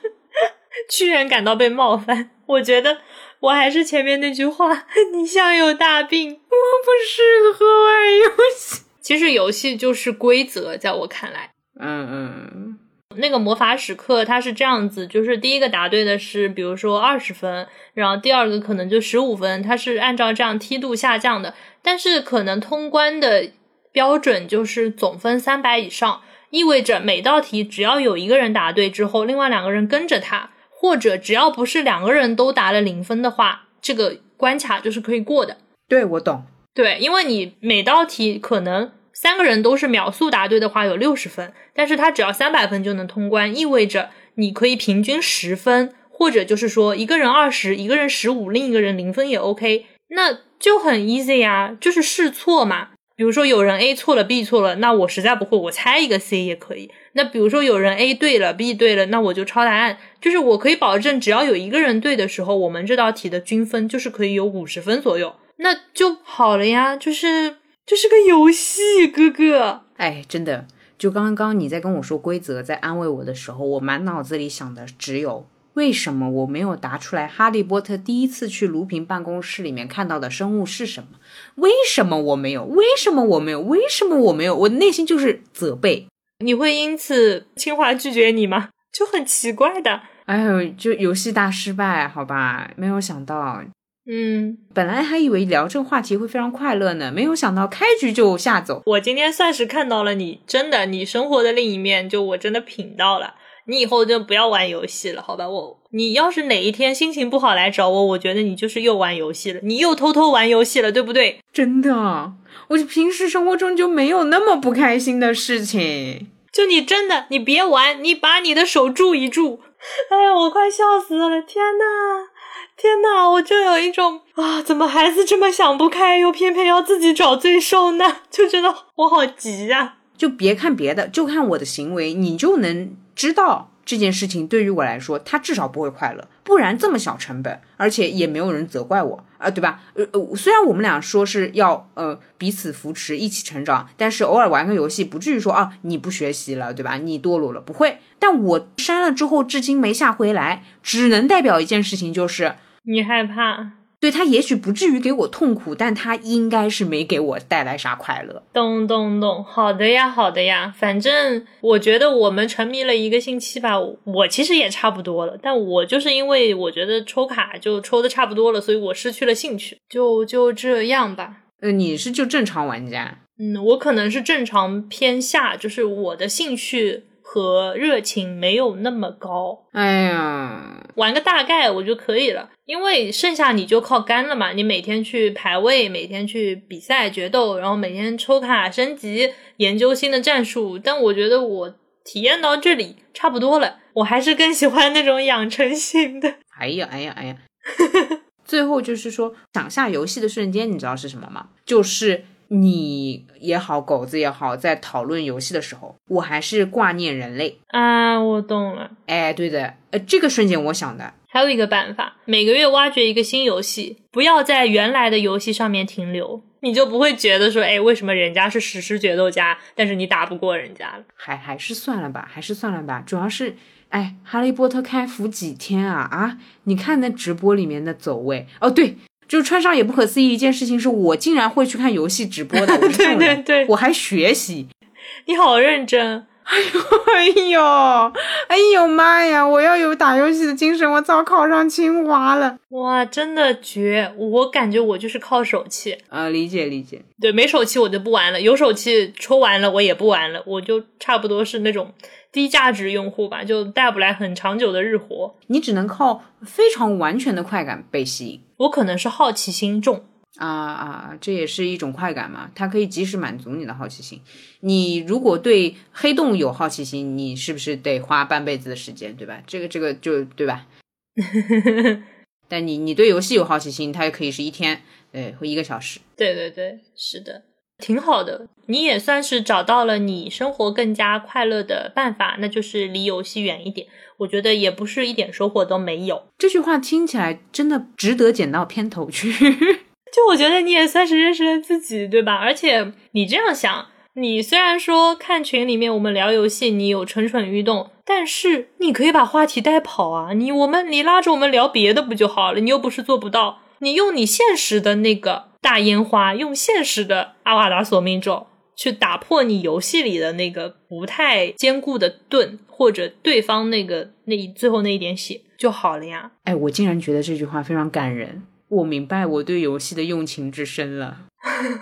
屈原感到被冒犯，我觉得我还是前面那句话，你像有大病，我不适合玩游戏。其实游戏就是规则，在我看来，嗯嗯，那个魔法史课它是这样子，就是第一个答对的是，比如说二十分，然后第二个可能就十五分，它是按照这样梯度下降的，但是可能通关的标准就是总分三百以上，意味着每道题只要有一个人答对之后，另外两个人跟着他。或者只要不是两个人都答了零分的话，这个关卡就是可以过的。对，我懂。对，因为你每道题可能三个人都是秒速答对的话，有六十分，但是他只要三百分就能通关，意味着你可以平均十分，或者就是说一个人二十，一个人十五，另一个人零分也 OK，那就很 easy 呀，就是试错嘛。比如说有人 A 错了，B 错了，那我实在不会，我猜一个 C 也可以。那比如说有人 A 对了，B 对了，那我就抄答案。就是我可以保证，只要有一个人对的时候，我们这道题的均分就是可以有五十分左右，那就好了呀。就是这是个游戏，哥哥。哎，真的，就刚刚你在跟我说规则，在安慰我的时候，我满脑子里想的只有。为什么我没有答出来？哈利波特第一次去卢平办公室里面看到的生物是什么？为什么我没有？为什么我没有？为什么我没有？我内心就是责备。你会因此清华拒绝你吗？就很奇怪的。哎呦，就游戏大失败，好吧？没有想到，嗯，本来还以为聊这个话题会非常快乐呢，没有想到开局就吓走。我今天算是看到了你真的你生活的另一面，就我真的品到了。你以后就不要玩游戏了，好吧？我，你要是哪一天心情不好来找我，我觉得你就是又玩游戏了，你又偷偷玩游戏了，对不对？真的，我平时生活中就没有那么不开心的事情。就你真的，你别玩，你把你的手住一住。哎呀，我快笑死了！天呐，天呐，我就有一种啊，怎么孩子这么想不开，又偏偏要自己找罪受呢？就觉得我好急呀。就别看别的，就看我的行为，你就能。知道这件事情对于我来说，他至少不会快乐，不然这么小成本，而且也没有人责怪我啊，对吧？呃呃，虽然我们俩说是要呃彼此扶持，一起成长，但是偶尔玩个游戏，不至于说啊你不学习了，对吧？你堕落了，不会。但我删了之后，至今没下回来，只能代表一件事情，就是你害怕。对他也许不至于给我痛苦，但他应该是没给我带来啥快乐。咚咚咚，好的呀，好的呀。反正我觉得我们沉迷了一个星期吧，我其实也差不多了。但我就是因为我觉得抽卡就抽的差不多了，所以我失去了兴趣。就就这样吧。呃，你是就正常玩家？嗯，我可能是正常偏下，就是我的兴趣。和热情没有那么高，哎呀，玩个大概我就可以了，因为剩下你就靠肝了嘛，你每天去排位，每天去比赛决斗，然后每天抽卡升级，研究新的战术。但我觉得我体验到这里差不多了，我还是更喜欢那种养成型的。哎呀哎呀哎呀！最后就是说，想下游戏的瞬间，你知道是什么吗？就是你也好，狗子也好，在讨论游戏的时候，我还是挂念人类啊。我懂了。哎，对的，呃，这个瞬间我想的还有一个办法，每个月挖掘一个新游戏，不要在原来的游戏上面停留，你就不会觉得说，哎，为什么人家是史诗决斗家，但是你打不过人家了？还还是算了吧，还是算了吧，主要是。哎，哈利波特开服几天啊啊！你看那直播里面的走位哦，对，就是川上也不可思议一件事情，是我竟然会去看游戏直播的，对对对，我还学习，你好认真。哎呦哎呦哎呦妈呀！我要有打游戏的精神，我早考上清华了。哇，真的绝！我感觉我就是靠手气啊，理解理解。对，没手气我就不玩了，有手气抽完了我也不玩了，我就差不多是那种低价值用户吧，就带不来很长久的日活。你只能靠非常完全的快感被吸引。我可能是好奇心重。啊啊，这也是一种快感嘛，它可以及时满足你的好奇心。你如果对黑洞有好奇心，你是不是得花半辈子的时间，对吧？这个这个就对吧？但你你对游戏有好奇心，它也可以是一天，对，或一个小时。对对对，是的，挺好的。你也算是找到了你生活更加快乐的办法，那就是离游戏远一点。我觉得也不是一点收获都没有。这句话听起来真的值得剪到片头去。就我觉得你也算是认识了自己，对吧？而且你这样想，你虽然说看群里面我们聊游戏，你有蠢蠢欲动，但是你可以把话题带跑啊！你我们你拉着我们聊别的不就好了？你又不是做不到，你用你现实的那个大烟花，用现实的阿瓦达索命咒去打破你游戏里的那个不太坚固的盾，或者对方那个那最后那一点血就好了呀！哎，我竟然觉得这句话非常感人。我明白我对游戏的用情之深了，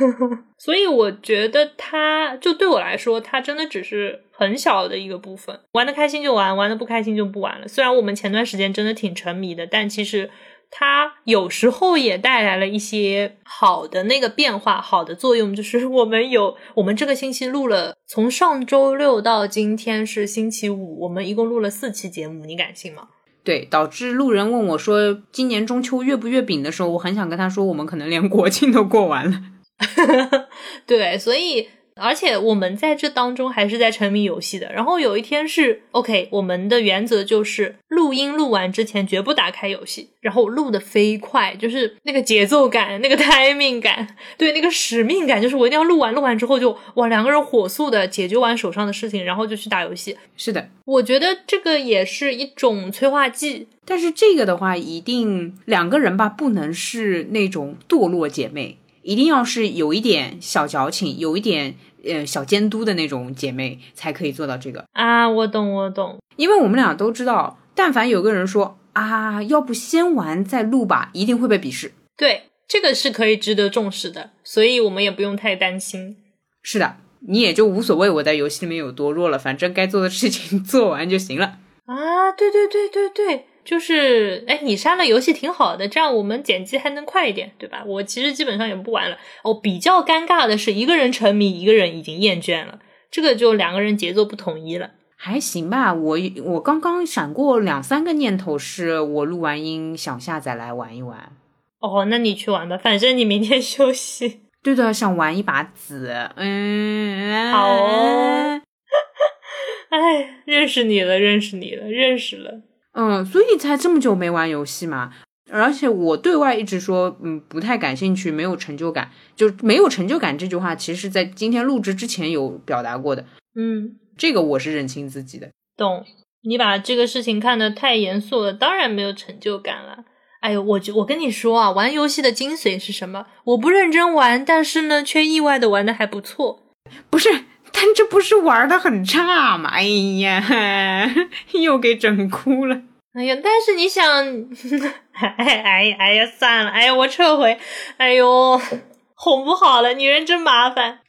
所以我觉得它就对我来说，它真的只是很小的一个部分。玩的开心就玩，玩的不开心就不玩了。虽然我们前段时间真的挺沉迷的，但其实它有时候也带来了一些好的那个变化，好的作用。就是我们有，我们这个星期录了，从上周六到今天是星期五，我们一共录了四期节目，你敢信吗？对，导致路人问我说：“今年中秋月不月饼？”的时候，我很想跟他说：“我们可能连国庆都过完了。”对，所以。而且我们在这当中还是在沉迷游戏的。然后有一天是 OK，我们的原则就是录音录完之前绝不打开游戏，然后录的飞快，就是那个节奏感、那个 timing 感，对那个使命感，就是我一定要录完，录完之后就哇，两个人火速的解决完手上的事情，然后就去打游戏。是的，我觉得这个也是一种催化剂。但是这个的话，一定两个人吧，不能是那种堕落姐妹。一定要是有一点小矫情，有一点呃小监督的那种姐妹才可以做到这个啊！我懂，我懂，因为我们俩都知道，但凡有个人说啊，要不先玩再录吧，一定会被鄙视。对，这个是可以值得重视的，所以我们也不用太担心。是的，你也就无所谓我在游戏里面有多弱了，反正该做的事情 做完就行了。啊，对对对对对。就是，哎，你删了游戏挺好的，这样我们剪辑还能快一点，对吧？我其实基本上也不玩了。哦，比较尴尬的是，一个人沉迷，一个人已经厌倦了，这个就两个人节奏不统一了。还行吧，我我刚刚闪过两三个念头，是我录完音想下载来玩一玩。哦，那你去玩吧，反正你明天 休息。对的，想玩一把紫，嗯，好哦。哎，认识你了，认识你了，认识了。嗯，所以才这么久没玩游戏嘛。而且我对外一直说，嗯，不太感兴趣，没有成就感，就没有成就感这句话，其实在今天录制之前有表达过的。嗯，这个我是认清自己的。懂，你把这个事情看得太严肃了，当然没有成就感了。哎呦，我就我跟你说啊，玩游戏的精髓是什么？我不认真玩，但是呢，却意外的玩的还不错。不是。但这不是玩的很差吗？哎呀，又给整哭了。哎呀，但是你想，哎哎呀哎呀，算了，哎呀，我撤回。哎呦，哄不好了，女人真麻烦。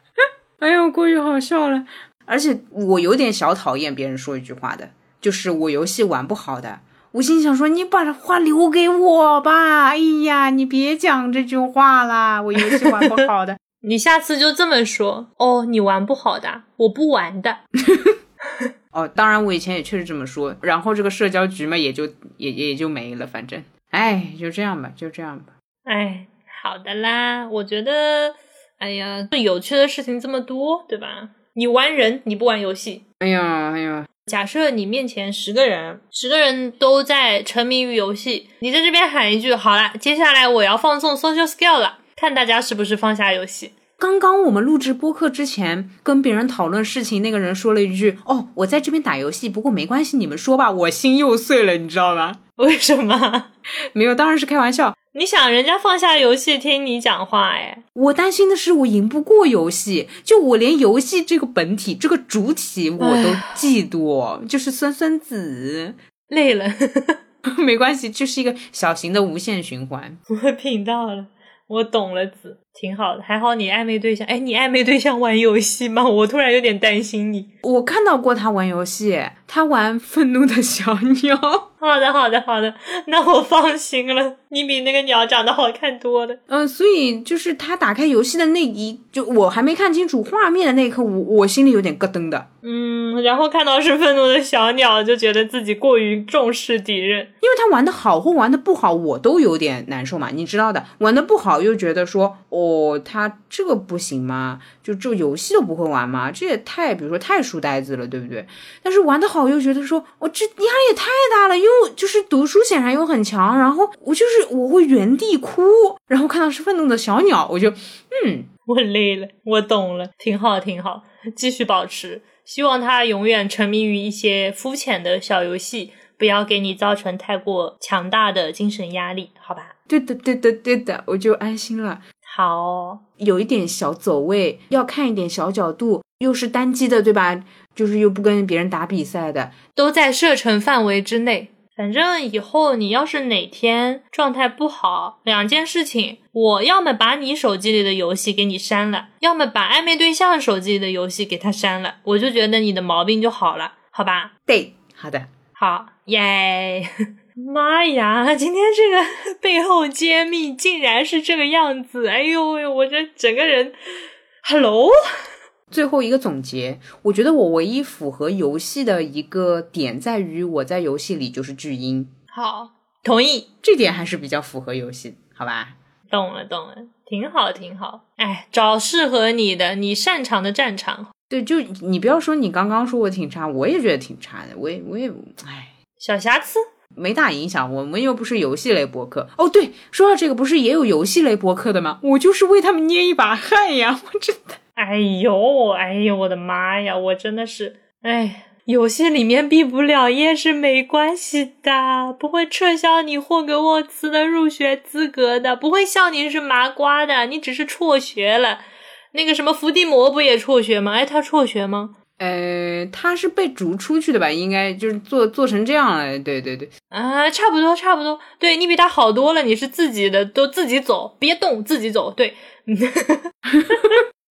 哎呦，过于好笑了。而且我有点小讨厌别人说一句话的，就是我游戏玩不好的。我心想说，你把话留给我吧。哎呀，你别讲这句话啦，我游戏玩不好的。你下次就这么说哦，你玩不好的，我不玩的。哦，当然我以前也确实这么说，然后这个社交局嘛，也就也也就没了，反正，哎，就这样吧，就这样吧。哎，好的啦，我觉得，哎呀，有趣的事情这么多，对吧？你玩人，你不玩游戏。哎呀，哎呀，假设你面前十个人，十个人都在沉迷于游戏，你在这边喊一句，好了，接下来我要放送 social skill 了，看大家是不是放下游戏。刚刚我们录制播客之前，跟别人讨论事情，那个人说了一句：“哦，我在这边打游戏，不过没关系，你们说吧。”我心又碎了，你知道吗？为什么？没有，当然是开玩笑。你想人家放下游戏听你讲话，哎，我担心的是我赢不过游戏，就我连游戏这个本体、这个主体我都嫉妒，就是酸酸子累了，没关系，就是一个小型的无限循环。我品到了，我懂了，子。挺好的，还好你暧昧对象，哎，你暧昧对象玩游戏吗？我突然有点担心你。我看到过他玩游戏，他玩愤怒的小鸟。好的，好的，好的，那我放心了。你比那个鸟长得好看多了。嗯，所以就是他打开游戏的那一，就我还没看清楚画面的那一刻，我我心里有点咯噔的。嗯，然后看到是愤怒的小鸟，就觉得自己过于重视敌人，因为他玩的好或玩的不好，我都有点难受嘛，你知道的。玩的不好又觉得说。哦，他这个不行吗？就这游戏都不会玩吗？这也太，比如说太书呆子了，对不对？但是玩的好又觉得说，我这压力也太大了，又就是读书显然又很强，然后我就是我会原地哭，然后看到是愤怒的小鸟，我就嗯，我累了，我懂了，挺好挺好，继续保持，希望他永远沉迷于一些肤浅的小游戏，不要给你造成太过强大的精神压力，好吧？对的对的对的，我就安心了。好，有一点小走位，要看一点小角度，又是单机的，对吧？就是又不跟别人打比赛的，都在射程范围之内。反正以后你要是哪天状态不好，两件事情，我要么把你手机里的游戏给你删了，要么把暧昧对象手机里的游戏给他删了，我就觉得你的毛病就好了，好吧？对，好的，好耶。妈呀！今天这个背后揭秘竟然是这个样子！哎呦喂，我这整个人，Hello。最后一个总结，我觉得我唯一符合游戏的一个点在于我在游戏里就是巨婴。好，同意，这点还是比较符合游戏，好吧？懂了，懂了，挺好，挺好。哎，找适合你的、你擅长的战场。对，就你不要说你刚刚说我挺差，我也觉得挺差的。我也，我也，哎，小瑕疵。没大影响，我们又不是游戏类博客。哦，对，说到这个，不是也有游戏类博客的吗？我就是为他们捏一把汗呀！我真的，哎呦，哎呦，我的妈呀！我真的是，哎，游戏里面毕不了业是没关系的，不会撤销你霍格沃茨的入学资格的，不会笑你是麻瓜的，你只是辍学了。那个什么伏地魔不也辍学吗？哎，他辍学吗？呃，他是被逐出去的吧？应该就是做做成这样了。对对对，啊，差不多差不多。对你比他好多了，你是自己的，都自己走，别动，自己走。对，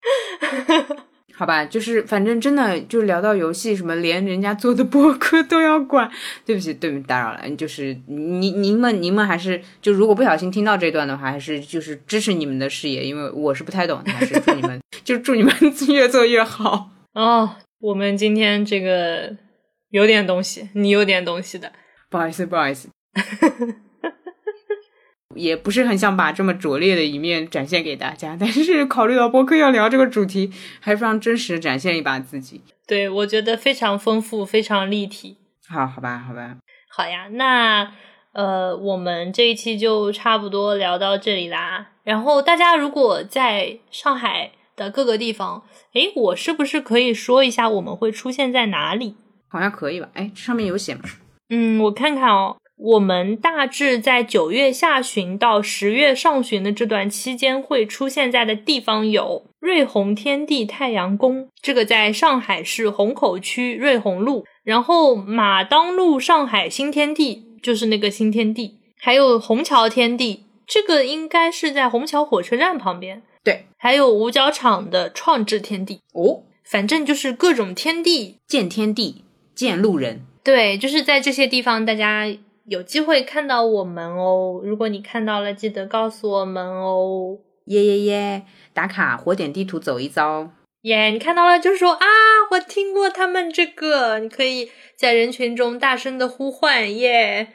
好吧，就是反正真的就聊到游戏什么，连人家做的博客都要管。对不起，对不起，打扰了。就是您您们您们还是就如果不小心听到这段的话，还是就是支持你们的事业，因为我是不太懂，还是祝你们 就祝你们 越做越好哦。我们今天这个有点东西，你有点东西的，不好意思，不好意思，也不是很想把这么拙劣的一面展现给大家，但是考虑到播客要聊这个主题，还是非常真实的展现一把自己。对，我觉得非常丰富，非常立体。好，好吧，好吧，好呀，那呃，我们这一期就差不多聊到这里啦。然后大家如果在上海。的各个地方，诶，我是不是可以说一下我们会出现在哪里？好像可以吧？哎，上面有写吗？嗯，我看看哦。我们大致在九月下旬到十月上旬的这段期间会出现在的地方有瑞虹天地太阳宫，这个在上海市虹口区瑞虹路，然后马当路上海新天地就是那个新天地，还有虹桥天地，这个应该是在虹桥火车站旁边。对，还有五角场的创智天地哦，反正就是各种天地见天地见路人。对，就是在这些地方，大家有机会看到我们哦。如果你看到了，记得告诉我们哦。耶耶耶！打卡火点地图走一遭。耶，你看到了，就说啊，我听过他们这个，你可以在人群中大声的呼唤耶，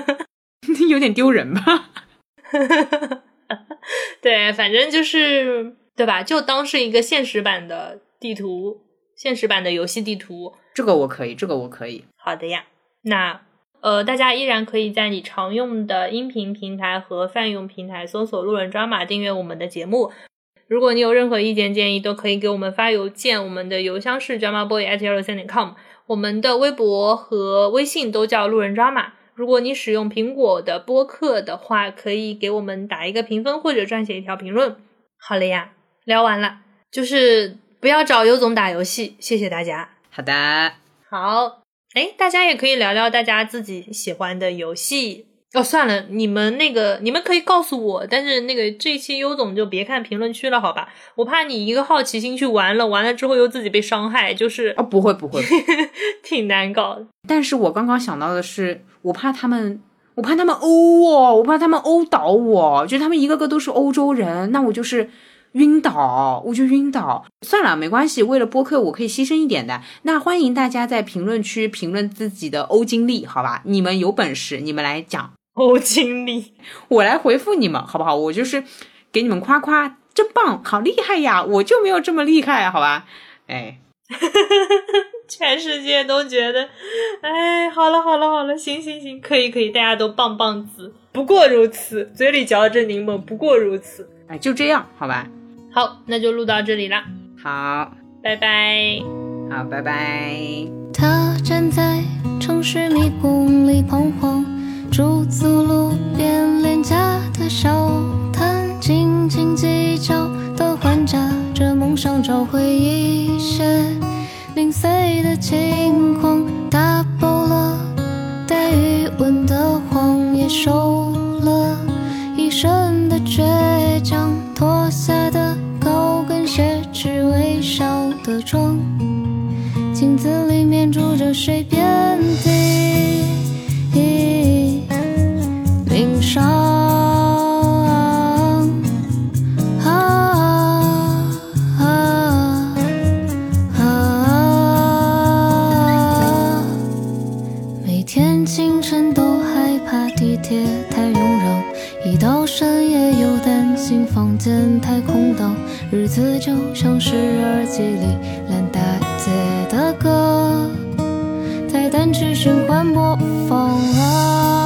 有点丢人吧？对，反正就是对吧？就当是一个现实版的地图，现实版的游戏地图。这个我可以，这个我可以。好的呀，那呃，大家依然可以在你常用的音频平台和泛用平台搜索“路人抓马”，订阅我们的节目。如果你有任何意见建议，都可以给我们发邮件，我们的邮箱是 drama boy at 163.com 我们的微博和微信都叫路人抓马。如果你使用苹果的播客的话，可以给我们打一个评分或者撰写一条评论。好了呀，聊完了，就是不要找尤总打游戏，谢谢大家。好的，好，哎，大家也可以聊聊大家自己喜欢的游戏。哦，算了，你们那个你们可以告诉我，但是那个这期优总就别看评论区了，好吧？我怕你一个好奇心去玩了，玩了之后又自己被伤害，就是啊，不会不会，挺难搞的。但是我刚刚想到的是，我怕他们，我怕他们殴我，我怕他们殴倒我，就他们一个个都是欧洲人，那我就是晕倒，我就晕倒。算了，没关系，为了播客我可以牺牲一点的。那欢迎大家在评论区评论自己的欧经历，好吧？你们有本事，你们来讲。欧经历，我来回复你们好不好？我就是给你们夸夸，真棒，好厉害呀！我就没有这么厉害，好吧？哎，全世界都觉得，哎，好了好了好了，行行行，可以可以，大家都棒棒子，不过如此，嘴里嚼着柠檬，不过如此，哎，就这样，好吧？好，那就录到这里啦，好，拜拜，好，拜拜。他站在城市迷宫里彷徨。驻足路边廉价的小摊，斤斤计较的还价，着梦想找回一些零碎的轻狂，打破了带余温的谎，也收的窗，镜子里面住着谁遍地。伤啊啊啊！每天清晨都害怕地铁太拥挤，一到深夜又担心房间太空荡，日子就像是耳机里烂大街的歌，在单曲循环播放了。